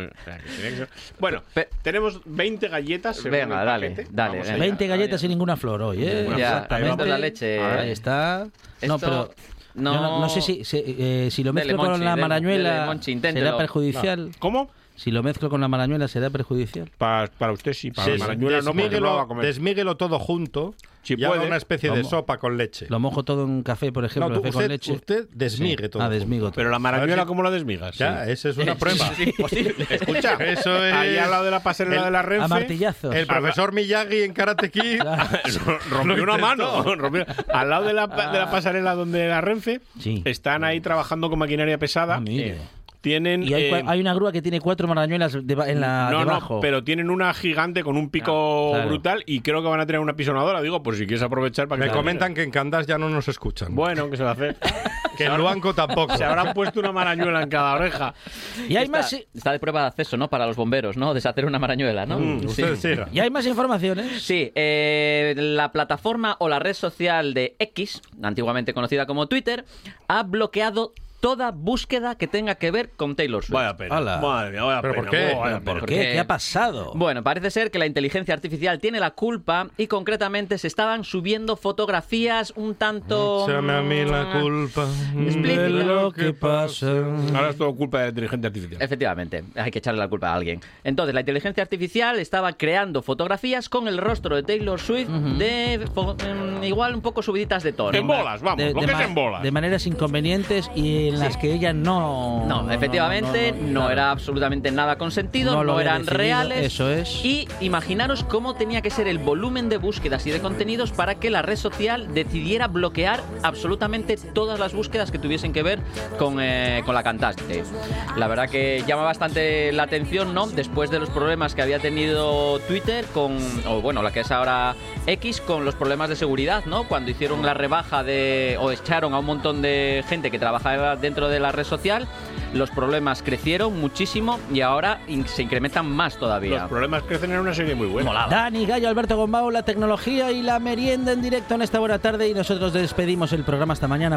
Bueno, Pe- tenemos 20 galletas. Venga, dale, paquete. dale, Vamos venga. allá. 20 galletas y ninguna flor hoy, ¿eh? Ninguna Ya, la leche. Ahí está. No, Esto- pero. no- No, no sé si, si, eh, si lo Dele, mezclo con Monchi, la dele, marañuela dele, Monchi, inténtelo. será perjudicial. ¿Cómo? Si lo mezclo con la marañuela será perjudicial. Pa- para usted sí, para la marañuela no, porque no la va a desmíguelo, comer. desmíguelo todo junto Si y haga puede. una especie de sopa con leche. Lo mojo todo en café, por ejemplo, No, tú- café con usted- leche. usted desmigue Sí. todo Ah, desmigo todo. Pero la A marañuela, ¿cómo la desmigas? Ya, Sí. esa es una prueba. Es imposible. *laughs* Escucha, Eso es- ahí al lado de la pasarela El- de la A Renfe, martillazos. El profesor Miyagi en Karate Kid. *laughs* *laughs* rompió una mano. rompió- Al lado de la, pa- de la pasarela donde la Renfe, Sí. están ahí trabajando con maquinaria pesada. Ah, mire. Tienen. Y hay, eh, cua- hay una grúa que tiene cuatro marañuelas deba- en la, no, debajo. no, pero tienen una gigante con un pico Ah, claro. brutal y creo que van a tener una pisonadora. Digo, por si quieres aprovechar para que Me comentan que en Candás ya no nos escuchan. Bueno, ¿qué se va a hacer? *laughs* que en Luanco tampoco. Se habrán puesto una marañuela en cada oreja. Y hay está, más, está de prueba de acceso, ¿no? Para los bomberos, ¿no? Deshacer una marañuela, ¿no? Mm, Sí. y hay más informaciones. Sí, eh, la plataforma o la red social de X, antiguamente conocida como Twitter, ha bloqueado toda búsqueda que tenga que ver con Taylor Swift. Vaya pena. Hala. Madre mía, vaya ¿Pero pena. por qué? vaya ¿Por pena. qué? ¿Qué ha pasado? Bueno, parece ser que la inteligencia artificial tiene la culpa y concretamente se estaban subiendo fotografías un tanto... Échame a mí la culpa Explícita. de lo que pasa. Ahora es todo culpa de la inteligencia artificial. Efectivamente, hay que echarle la culpa a alguien. Entonces, la inteligencia artificial estaba creando fotografías con el rostro de Taylor Swift de mm, igual un poco subiditas de tono. En bolas, vamos, de, ma- en bolas. de maneras inconvenientes y en las que ella no... No, efectivamente, no, era absolutamente nada consentido, No lo eran decidido, reales. eso es. Y imaginaros cómo tenía que ser el volumen de búsquedas y de contenidos para que la red social decidiera bloquear absolutamente todas las búsquedas que tuviesen que ver con, eh, con la cantante. La verdad que llama bastante la atención, ¿no? Después de los problemas que había tenido Twitter con, o bueno, la que es ahora X, con los problemas de seguridad, ¿no? Cuando hicieron la rebaja de, o echaron a un montón de gente que trabajaba dentro de la red social, los problemas crecieron muchísimo y ahora in- se incrementan más Los todavía. problemas crecen en una serie muy buena. Dani, Gallo, Alberto Gombao, la tecnología y la merienda en directo en esta buena tarde y nosotros despedimos el programa hasta mañana.